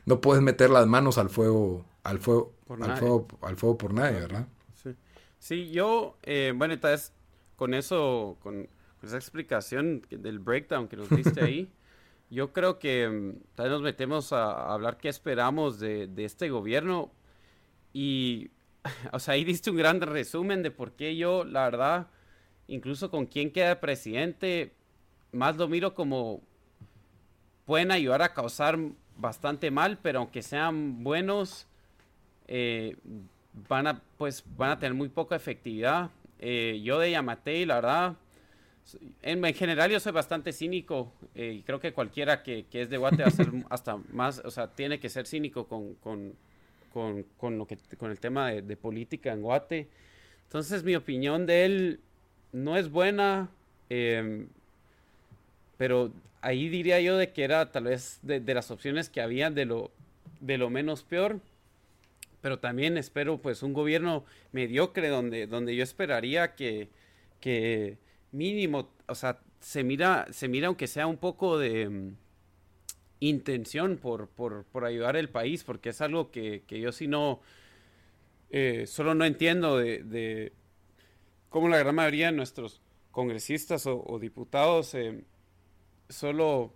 no puedes meter las manos al fuego, al fuego, al fuego, al fuego por nadie, ¿verdad? Sí, sí yo, eh, bueno, entonces con eso, con, esa explicación del breakdown que nos diste ahí, yo creo que mm, tal vez nos metemos a, hablar qué esperamos de, este gobierno y, o sea, ahí diste un gran resumen de por qué yo, la verdad, incluso con quién queda presidente, más lo miro como pueden ayudar a causar bastante mal, pero aunque sean buenos, eh, van a pues van a tener muy poca efectividad. Eh, yo de Yamatei, la verdad, en, general yo soy bastante cínico eh, y creo que cualquiera que, es de Guate va a ser hasta más, o sea, tiene que ser cínico con, con, lo que, con el tema de, política en Guate. Entonces mi opinión de él no es buena, em, pero ahí diría yo de que era tal vez de, las opciones que había de lo, de lo menos peor. Pero también espero pues un gobierno mediocre donde, donde yo esperaría que, que mínimo, o sea, se mira, se mira aunque sea un poco de intención por, por, por, ayudar al país, porque es algo que, que yo sí no, eh, solo no entiendo de, cómo la gran mayoría de nuestros congresistas o, diputados eh, solo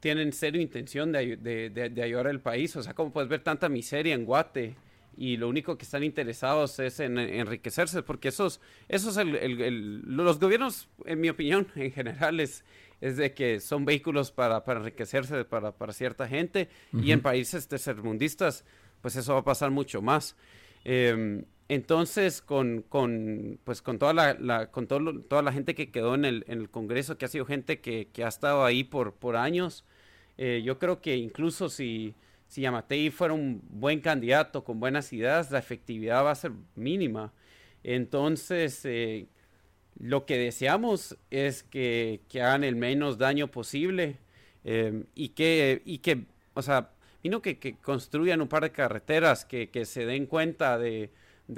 tienen serio intención de, ayudar al país. O sea, cómo puedes ver tanta miseria en Guate y lo único que están interesados es en, enriquecerse, porque esos, esos los gobiernos, en mi opinión, en general, es, es de que son vehículos para, para enriquecerse para, para, cierta gente, y en países tercermundistas, pues eso va a pasar mucho más. Em, entonces, con, con, pues con, toda, la, con todo toda la gente que quedó en el, en el Congreso, que ha sido gente que, que ha estado ahí por, por años, eh, yo creo que incluso si si Yamatei fuera un buen candidato con buenas ideas, la efectividad va a ser mínima. Entonces, eh, lo que deseamos es que, hagan el menos daño posible eh, y, que, y que, o sea, vino que, que construyan un par de carreteras, que, se den cuenta de,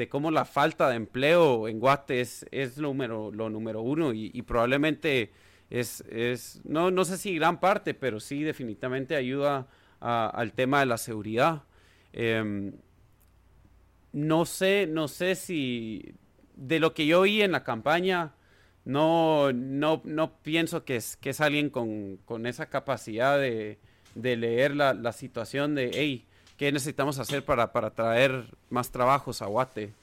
cómo la falta de empleo en Guate es, lo, número, lo número uno y, probablemente es, es no, no sé si gran parte, pero sí definitivamente ayuda al tema de la seguridad. Em, no sé, no sé si de lo que yo oí en la campaña, no, no, no pienso que es, que es alguien con, esa capacidad de, leer la, situación de, hey, ¿qué necesitamos hacer para, para traer más trabajos a Guate?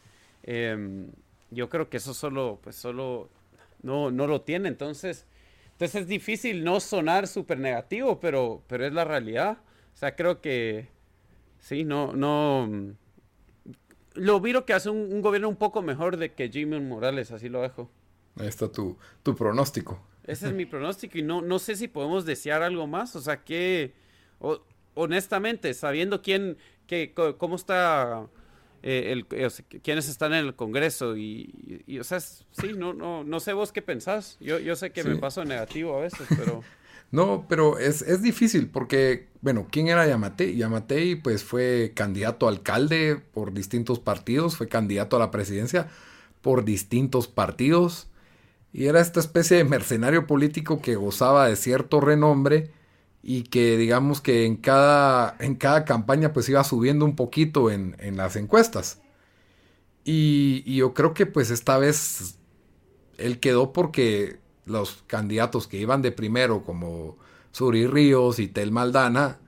Em, yo creo que eso solo, pues solo no, no lo tiene. Entonces, entonces es difícil no sonar súper negativo, pero, pero es la realidad. O sea, creo que sí, no, no. Lo viro que hace un, gobierno un poco mejor de que Jimmy Morales, así lo dejo. Ahí está tu, tu pronóstico. Ese es mi pronóstico y no, no sé si podemos desear algo más. O sea, que. honestamente, sabiendo quién, qué, cómo está eh, el, quiénes están en el Congreso y, o sea, sí, no, no, no sé vos qué pensás. Yo, yo sé que me paso negativo a veces, pero... no, pero es, es, difícil porque, bueno, ¿quién era Yamatei? Yamatei pues fue candidato a alcalde por distintos partidos, fue candidato a la presidencia por distintos partidos y era esta especie de mercenario político que gozaba de cierto renombre y que digamos que en cada, en cada campaña pues iba subiendo un poquito en, las encuestas. Y, yo creo que pues esta vez él quedó porque los candidatos que iban de primero como Suri Ríos y Tel Maldana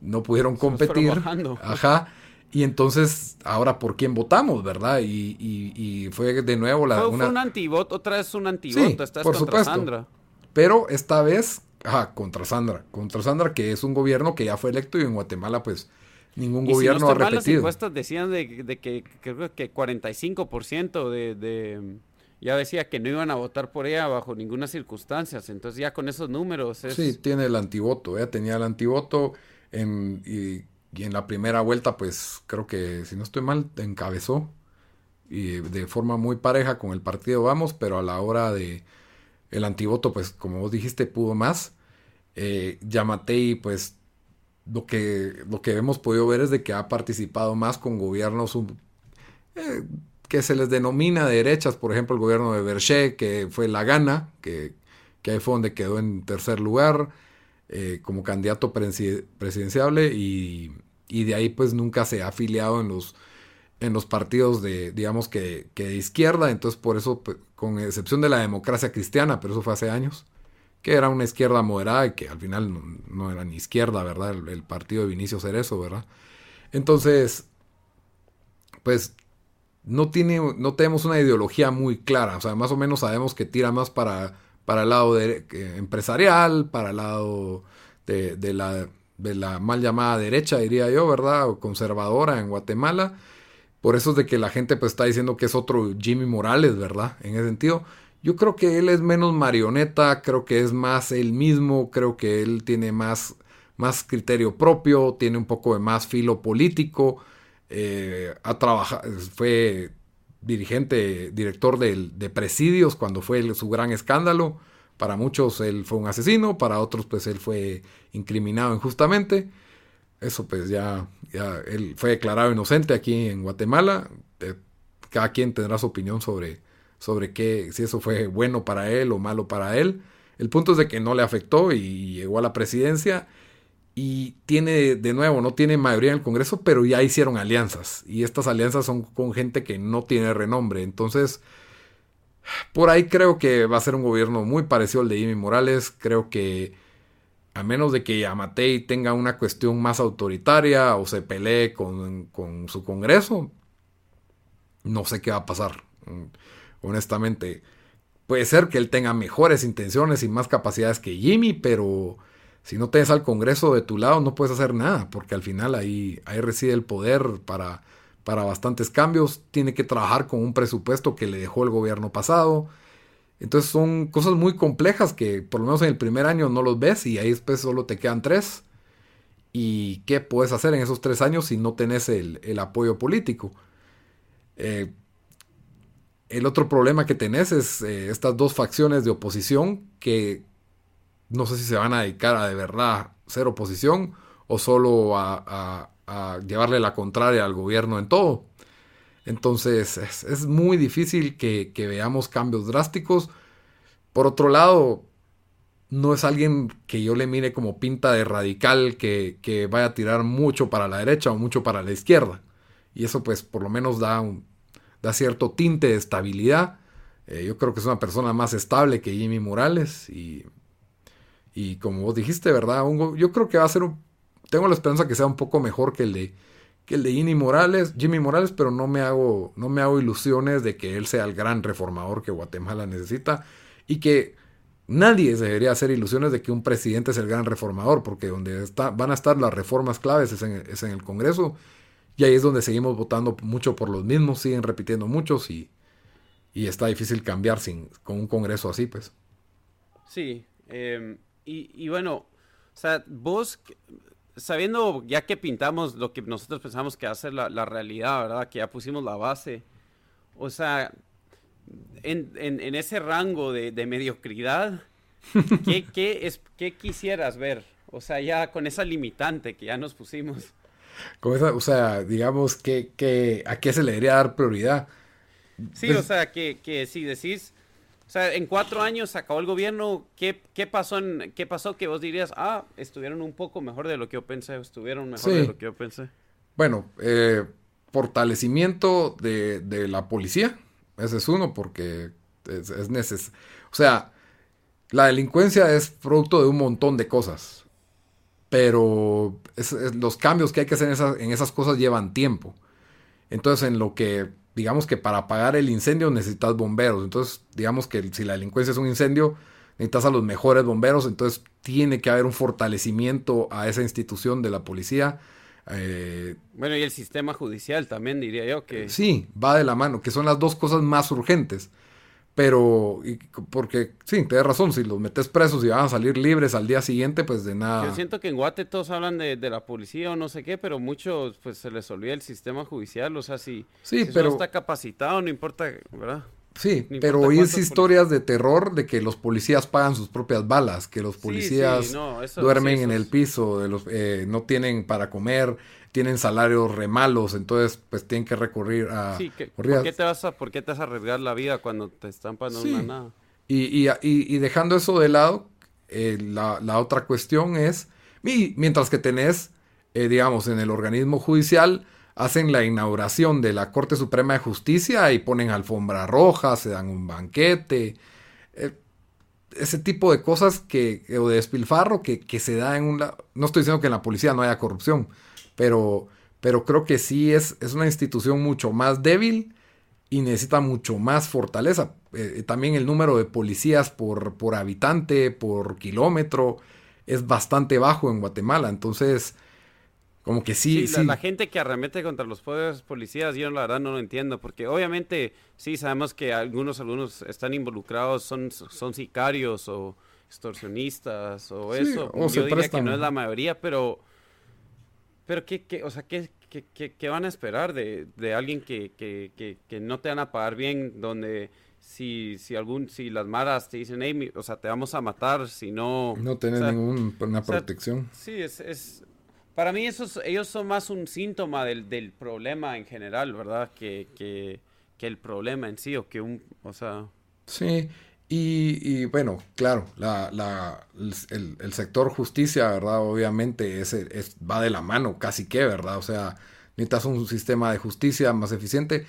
no pudieron competir. Ajá. Y entonces, ahora por quién votamos, ¿verdad? Y, fue de nuevo la. Fue, una... un antivoto, otra vez un antivoto. Estás por contra supuesto. Sandra. Pero esta vez Ajá, contra Sandra. Contra Sandra, que es un gobierno que ya fue electo y en Guatemala, pues, ningún gobierno ha repetido. las encuestas decían de, que creo que 45% de, de, ya decía que no iban a votar por ella bajo ninguna circunstancia. Entonces ya con esos números es... Sí, tiene el antivoto. Ella tenía el antivoto en, y, en la primera vuelta, pues creo que, si no estoy mal, encabezó y de forma muy pareja con el partido Vamos, pero a la hora de el antivoto, pues como vos dijiste, pudo más. Eh, Yamatei, pues lo que, lo que hemos podido ver es de que ha participado más con gobiernos eh, que se les denomina de derechas, por ejemplo el gobierno de Berché, que fue la gana, que, que ahí fue donde quedó en tercer lugar eh, como candidato presidenciable y, y, de ahí pues nunca se ha afiliado en los, en los partidos de, digamos que, que de izquierda, entonces por eso, pues, con excepción de la democracia cristiana, pero eso fue hace años, que era una izquierda moderada y que al final no, era ni izquierda, ¿verdad? El, partido de Vinicio Cerezo, ¿verdad? Entonces, pues no, tiene, no tenemos una ideología muy clara, o sea, más o menos sabemos que tira más para, para el lado empresarial, para el lado de, de, la, de la mal llamada derecha, diría yo, ¿verdad? O conservadora en Guatemala. Por eso es de que la gente pues está diciendo que es otro Jimmy Morales, ¿verdad? En ese sentido. Yo creo que él es menos marioneta, creo que es más él mismo, creo que él tiene más, más criterio propio, tiene un poco de más filo político, eh, fue dirigente, director de, presidios cuando fue su gran escándalo. Para muchos él fue un asesino, para otros pues él fue incriminado injustamente. Eso pues ya, ya él fue declarado inocente aquí en Guatemala. Eh, cada quien tendrá su opinión sobre, sobre qué, si eso fue bueno para él o malo para él. El punto es de que no le afectó y llegó a la presidencia y tiene, de nuevo, no tiene mayoría en el Congreso, pero ya hicieron alianzas. Y estas alianzas son con gente que no tiene renombre. Entonces, por ahí creo que va a ser un gobierno muy parecido al de Jimmy Morales. Creo que a menos de que Yamatei tenga una cuestión más autoritaria o se pelee con, con su Congreso, no sé qué va a pasar honestamente. Puede ser que él tenga mejores intenciones y más capacidades que Jimmy, pero si no tienes al Congreso de tu lado no puedes hacer nada, porque al final ahí, ahí reside el poder para, para bastantes cambios. Tiene que trabajar con un presupuesto que le dejó el gobierno pasado. Entonces son cosas muy complejas que por lo menos en el primer año no los ves y ahí después solo te quedan tres. ¿Y qué puedes hacer en esos tres años si no tenés el, el apoyo político? Eh, el otro problema que tenés es eh, estas dos facciones de oposición que no sé si se van a dedicar a de verdad ser oposición o solo a, llevarle la contraria al gobierno en todo. Entonces es, muy difícil que, veamos cambios drásticos. Por otro lado, no es alguien que yo le mire como pinta de radical que, vaya a tirar mucho para la derecha o mucho para la izquierda. Y eso pues por lo menos da un, da cierto tinte de estabilidad. Eh, yo creo que es una persona más estable que Jimmy Morales y, y como vos dijiste, ¿verdad? yo creo que va a ser un, tengo la esperanza que sea un poco mejor que el de que el de Jimmy Morales, Jimmy Morales, pero no me hago no me hago ilusiones de que él sea el gran reformador que Guatemala necesita y que nadie debería hacer ilusiones de que un presidente es el gran reformador, porque donde está, van a estar las reformas claves es en, es en el Congreso y ahí es donde seguimos votando mucho por los mismos, siguen repitiendo muchos y, y está difícil cambiar sin, con un congreso así, pues. Sí, em, y, y, bueno, o sea, vos, sabiendo ya que pintamos lo que nosotros pensamos que va a ser la, la realidad, ¿verdad? Que ya pusimos la base. O sea, en, en, en ese rango de, de mediocridad, ¿qué, qué, es, ¿qué quisieras ver? O sea, ya con esa limitante que ya nos pusimos. Con esa, o sea, digamos que, que a qué se le debería dar prioridad. Sí, Pues- o sea, que, que si decís, o sea, en cuatro años se acabó el gobierno, ¿qué, qué, pasó en, ¿qué pasó que vos dirías, ah, estuvieron un poco mejor de lo que yo pensé, estuvieron mejor Sí. de lo que yo pensé? Bueno, eh, fortalecimiento de, de la policía. Ese es uno porque es, es neces- O sea, la delincuencia es producto de un montón de cosas. Pero es- es- los cambios que hay que hacer en esas, en esas cosas llevan tiempo. Entonces, en lo que, digamos que para apagar el incendio necesitas bomberos. Entonces, digamos que si la delincuencia es un incendio, necesitas a los mejores bomberos. Entonces, tiene que haber un fortalecimiento a esa institución de la policía. Eh, Bueno, y el sistema judicial también, diría yo, que... Sí, va de la mano, que son las dos cosas más urgentes. Pero, y- porque, sí, tienes razón, si los metes presos y van a salir libres al día siguiente, pues de nada. Yo siento que en Guate todos hablan de, de la policía o no sé qué, pero muchos pues se les olvida el sistema judicial, o sea, si, Sí, si pero- no está capacitado, no importa, ¿verdad? Sí, no pero oís historias de terror de que los policías pagan sus propias balas, que los policías sí, no, eso- duermen sí, en el piso, de los, eh, no tienen para comer, tienen salarios re malos, entonces pues tienen que recurrir a Sí, que. ¿por, qué te vas a, ¿por qué te vas a arriesgar la vida cuando te están pagando Sí. una nada? Y, y- y- y dejando eso de lado, eh, la, la otra cuestión es, y mientras que tenés, eh, digamos, en el organismo judicial, hacen la inauguración de la Corte Suprema de Justicia y ponen alfombra roja, se dan un banquete, eh, ese tipo de cosas que, o de despilfarro que, que se da en un lado. No estoy diciendo que en la policía no haya corrupción, pero, pero creo que sí es, es una institución mucho más débil y necesita mucho más fortaleza. Eh, también el número de policías por, por habitante, por kilómetro, es bastante bajo en Guatemala. Entonces, como que sí, Sí, sí. La, la gente que arremete contra los poderes policías, yo la verdad no lo entiendo, porque obviamente sí sabemos que algunos algunos están involucrados, son, son sicarios o extorsionistas o Sí, eso. o yo diría que no es la mayoría, pero pero qué, qué, o sea, qué, qué, qué- qué van a esperar de, de alguien que, que, que, que no te van a pagar bien, donde si, si algún si las maras te dicen, hey, mi- o sea, te vamos a matar si no no tenés o sea, ninguna o sea, protección. Sí, es, es para mí esos, ellos son más un síntoma del, del problema en general, ¿verdad? Que, que, que el problema en sí, o que un, o sea, Sí, y, bueno, claro, la, el sector justicia, ¿verdad? Obviamente es, es, va de la mano, casi que, ¿verdad? O sea, necesitas un sistema de justicia más eficiente.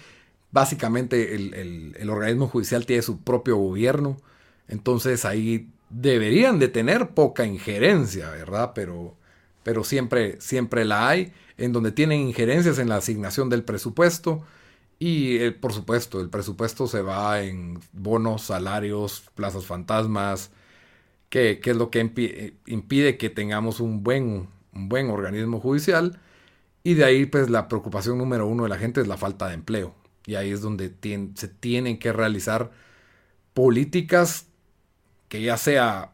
Básicamente el, el, el organismo judicial tiene su propio gobierno, entonces ahí deberían de tener poca injerencia, ¿verdad? Pero, pero siempre, siempre la hay, en donde tienen injerencias en la asignación del presupuesto. Y eh, por supuesto, el presupuesto se va en bonos, salarios, plazas fantasmas, que, que es lo que eh, impide que tengamos un buen, un buen organismo judicial. Y de ahí, pues, la preocupación número uno de la gente es la falta de empleo. Y ahí es donde se tienen que realizar políticas que ya sea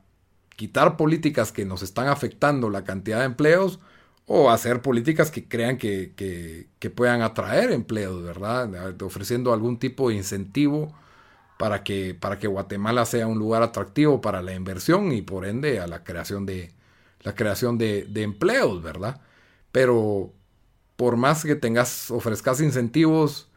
quitar políticas que nos están afectando la cantidad de empleos o hacer políticas que crean que, que, que puedan atraer empleos, ¿verdad? Ofreciendo algún tipo de incentivo para que, para que Guatemala sea un lugar atractivo para la inversión y por ende a la creación de, la creación de, de empleos, ¿verdad? Pero por más que tengas, ofrezcas incentivos,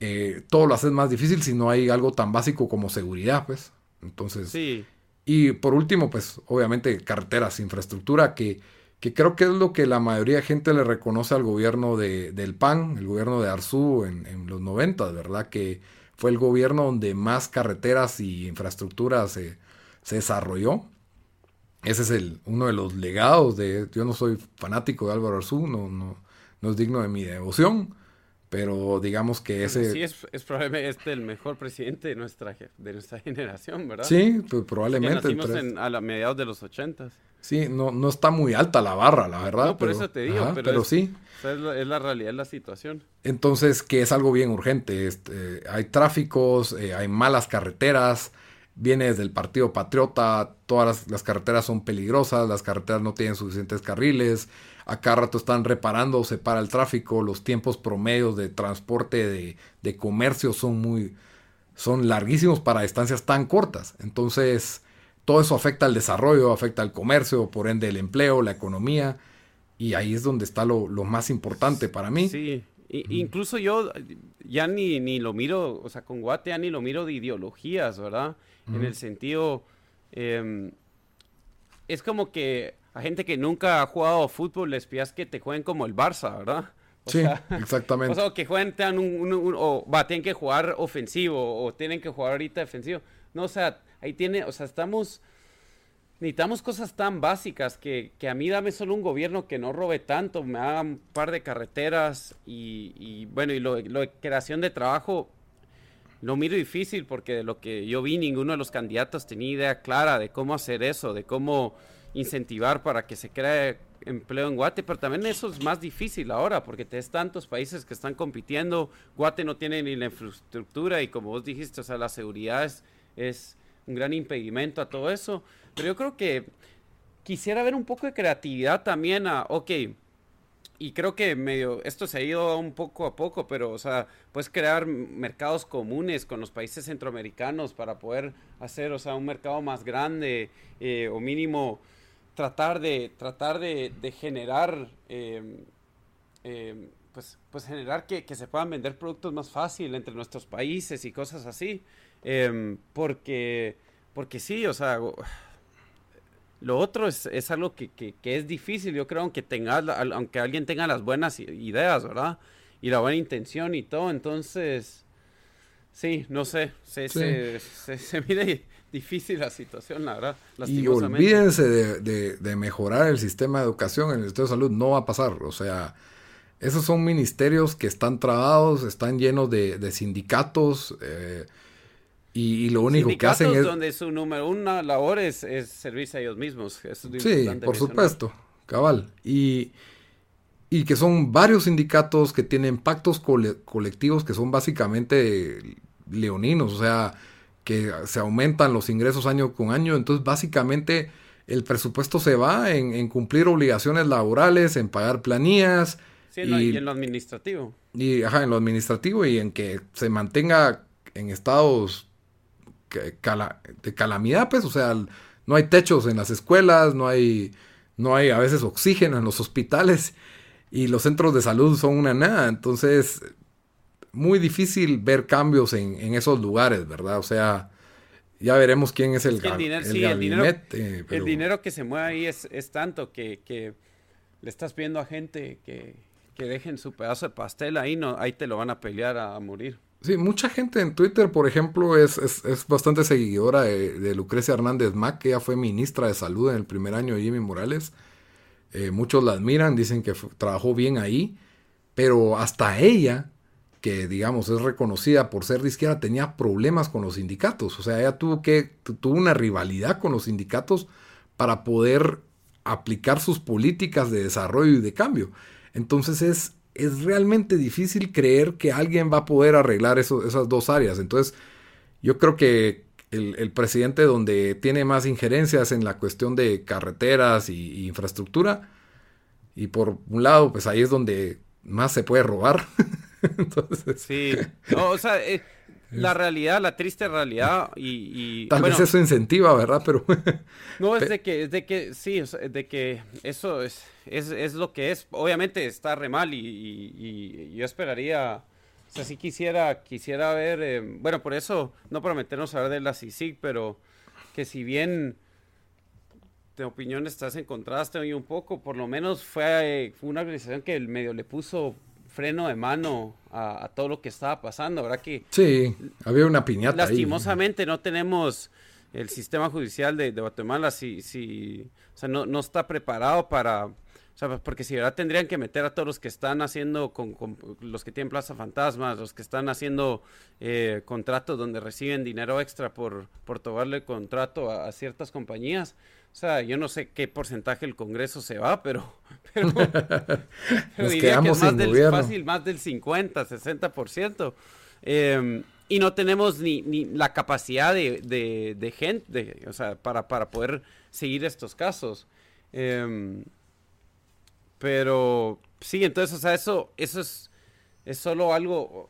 eh, todo lo haces más difícil si no hay algo tan básico como seguridad, pues. Entonces, sí, y por último, pues obviamente carreteras, infraestructura, que, que creo que es lo que la mayoría de gente le reconoce al gobierno de, del PAN, el gobierno de Arzú en, en los 90, ¿verdad? Que fue el gobierno donde más carreteras y infraestructura se, se desarrolló. Ese es el, uno de los legados de... Yo no soy fanático de Álvaro Arzú, no, no, no es digno de mi devoción, pero digamos que ese... sí es, es probablemente el mejor presidente de nuestra, de nuestra generación, ¿verdad? Sí, pues probablemente. nacimos tres- en, a la mediados de los ochentas. Sí, no, no está muy alta la barra, la verdad. No, por pero- eso te digo, ajá, pero pero es- sí. O sea, es la, es la realidad de la situación. Entonces, que es algo bien urgente. Este, hay tráficos, eh, hay malas carreteras, viene desde el Partido Patriota, todas las, las, carreteras son peligrosas, las carreteras no tienen suficientes carriles, a cada rato están reparando, se para el tráfico, los tiempos promedios de transporte de, de comercio son muy son larguísimos para distancias tan cortas. Entonces, todo eso afecta al desarrollo, afecta al comercio, por ende el empleo, la economía, y ahí es donde está lo, lo más importante para mí. Sí, incluso yo ya ni, ni lo miro, o sea, con Guate ya ni lo miro de ideologías, ¿verdad? En el sentido, em, es como que a gente que nunca ha jugado fútbol les pidas que te jueguen como el Barça, ¿verdad? sí, exactamente. O sea, que jueguen, un, un, o va, tienen que jugar ofensivo, o tienen que jugar ahorita defensivo. No, o sea, ahí tiene, o sea, estamos, necesitamos cosas tan básicas que, que a mí dame solo un gobierno que no robe tanto, me haga un par de carreteras y, y bueno, y lo, lo, de creación de trabajo, lo miro difícil porque de lo que yo vi, ninguno de los candidatos tenía idea clara de cómo hacer eso, de cómo incentivar para que se cree empleo en Guate, pero también eso es más difícil ahora porque tienes tantos países que están compitiendo, Guate no tiene ni la infraestructura y como vos dijiste, o sea, la seguridad es, es un gran impedimento a todo eso, pero yo creo que quisiera ver un poco de creatividad también a, ok, y creo que medio, esto se ha ido un poco a poco, pero, o sea, puedes crear mercados comunes con los países centroamericanos para poder hacer, o sea, un mercado más grande eh, o mínimo tratar de, tratar de, generar, em, em, pues, pues generar que, se puedan vender productos más fácil entre nuestros países y cosas así. Em, porque, porque sí, o sea, lo otro es, es algo que, que, es difícil, yo creo, aunque, tenga, aunque alguien tenga las buenas ideas, ¿verdad? Y la buena intención y todo, entonces, sí, no sé, se, se, se, se mide difícil la situación, la verdad. Y olvídense de, de, mejorar el sistema de educación en el Estado de Salud, no va a pasar. O sea, esos son ministerios que están trabados, están llenos de, sindicatos. Eh, y, lo único que hacen es... donde su número una labor es, es servirse a ellos mismos. sí, por supuesto, cabal. Y, y que son varios sindicatos que tienen pactos colectivos que son básicamente leoninos. O sea, que se aumentan los ingresos año con año. Entonces, básicamente, el presupuesto se va en, cumplir obligaciones laborales, en pagar planillas. Sí, y, en lo administrativo. Y, ajá, en lo administrativo y en que se mantenga en estados de calamidad, pues, o sea, no hay techos en las escuelas, no hay, no hay a veces oxígeno en los hospitales y los centros de salud son una nada. Entonces, muy difícil ver cambios en, en, esos lugares, ¿verdad? O sea, ya veremos quién es el, el, dinero, sí, el, dinero, el dinero que se mueve ahí es, es tanto que, que, le estás pidiendo a gente que, que, dejen su pedazo de pastel ahí, no, ahí te lo van a pelear a, morir. Sí, mucha gente en Twitter, por ejemplo, es, es, es bastante seguidora de, Lucrecia Hernández Mac, que ella fue ministra de Salud en el primer año de Jimmy Morales. Eh, muchos la admiran, dicen que trabajó bien ahí, pero hasta ella que digamos es reconocida por ser de izquierda, tenía problemas con los sindicatos. O sea, ella tuvo que, tuvo una rivalidad con los sindicatos para poder aplicar sus políticas de desarrollo y de cambio. Entonces es, es realmente difícil creer que alguien va a poder arreglar esas dos áreas. Entonces yo creo que el, presidente donde tiene más injerencias en la cuestión de carreteras y, infraestructura, y por un lado, pues ahí es donde más se puede robar. Entonces... Sí, o sea, eh, la realidad, la triste realidad y... Tal vez eso incentiva, ¿verdad? Pero... no, es de que, es de que, sí, de que eso es, es, lo que es. Obviamente está re mal y, yo esperaría... O sea, si quisiera, quisiera ver, eh, bueno, por eso, no para meternos a hablar de la CICIG, pero que si bien de opinión estás encontradas, te oí un poco, por lo menos fue, fue una organización que el medio le puso freno de mano a, todo lo que estaba pasando, ¿verdad? Que sí, había una piñata. Lastimosamente no tenemos el sistema judicial de, Guatemala, si, si, o sea, no, no está preparado para, o sea, porque si verdad tendrían que meter a todos los que están haciendo, con, los que tienen Plaza Fantasmas, los que están haciendo eh, contratos donde reciben dinero extra por, por tomarle contrato a ciertas compañías. O sea, yo no sé qué porcentaje del Congreso se va, pero, pero, diría que es más del, fácil, más del 50, 60%. Eh, y no tenemos ni, ni la capacidad de, de, de gente, o sea, para, para poder seguir estos casos. Em, pero sí, entonces, o sea, eso, eso es, es solo algo,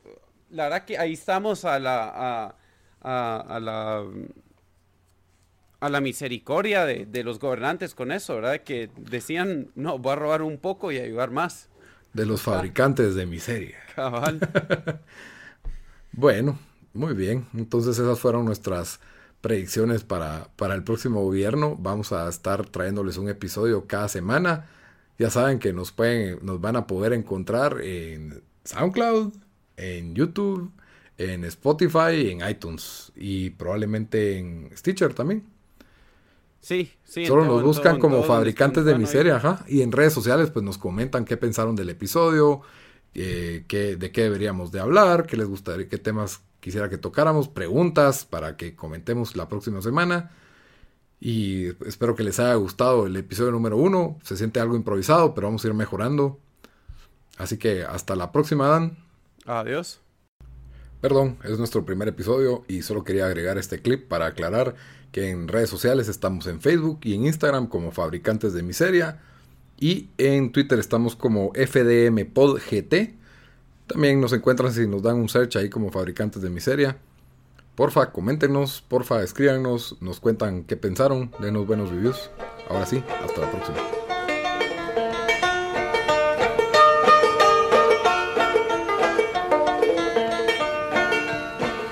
la verdad que ahí estamos a la, a, a, a la, a la misericordia de, de, los gobernantes con eso, ¿verdad? Que decían, no, voy a robar un poco y ayudar más. De los fabricantes de miseria. Cabal. bueno, muy bien. Entonces esas fueron nuestras predicciones para, para el próximo gobierno. Vamos a estar trayéndoles un episodio cada semana. Ya saben que nos pueden, nos van a poder encontrar en SoundCloud, en YouTube, en Spotify, en iTunes y probablemente en Stitcher también. Sí, sí. Solo nos buscan como fabricantes de miseria, ajá. Y en redes sociales pues nos comentan qué pensaron del episodio, eh, qué, de qué deberíamos de hablar, qué les gustaría, qué temas quisiera que tocáramos, preguntas para que comentemos la próxima semana. Y espero que les haya gustado el episodio número uno. Se siente algo improvisado, pero vamos a ir mejorando. Así que hasta la próxima, Dan. Adiós. Perdón, es nuestro primer episodio y solo quería agregar este clip para aclarar que en redes sociales estamos en Facebook y en Instagram como Fabricantes de Miseria y en Twitter estamos como FDMPodGT. También nos encuentran si nos dan un search ahí como Fabricantes de Miseria. Porfa, coméntenos, porfa, escríbanos, nos cuentan qué pensaron, denos buenos reviews. Ahora sí, hasta la próxima.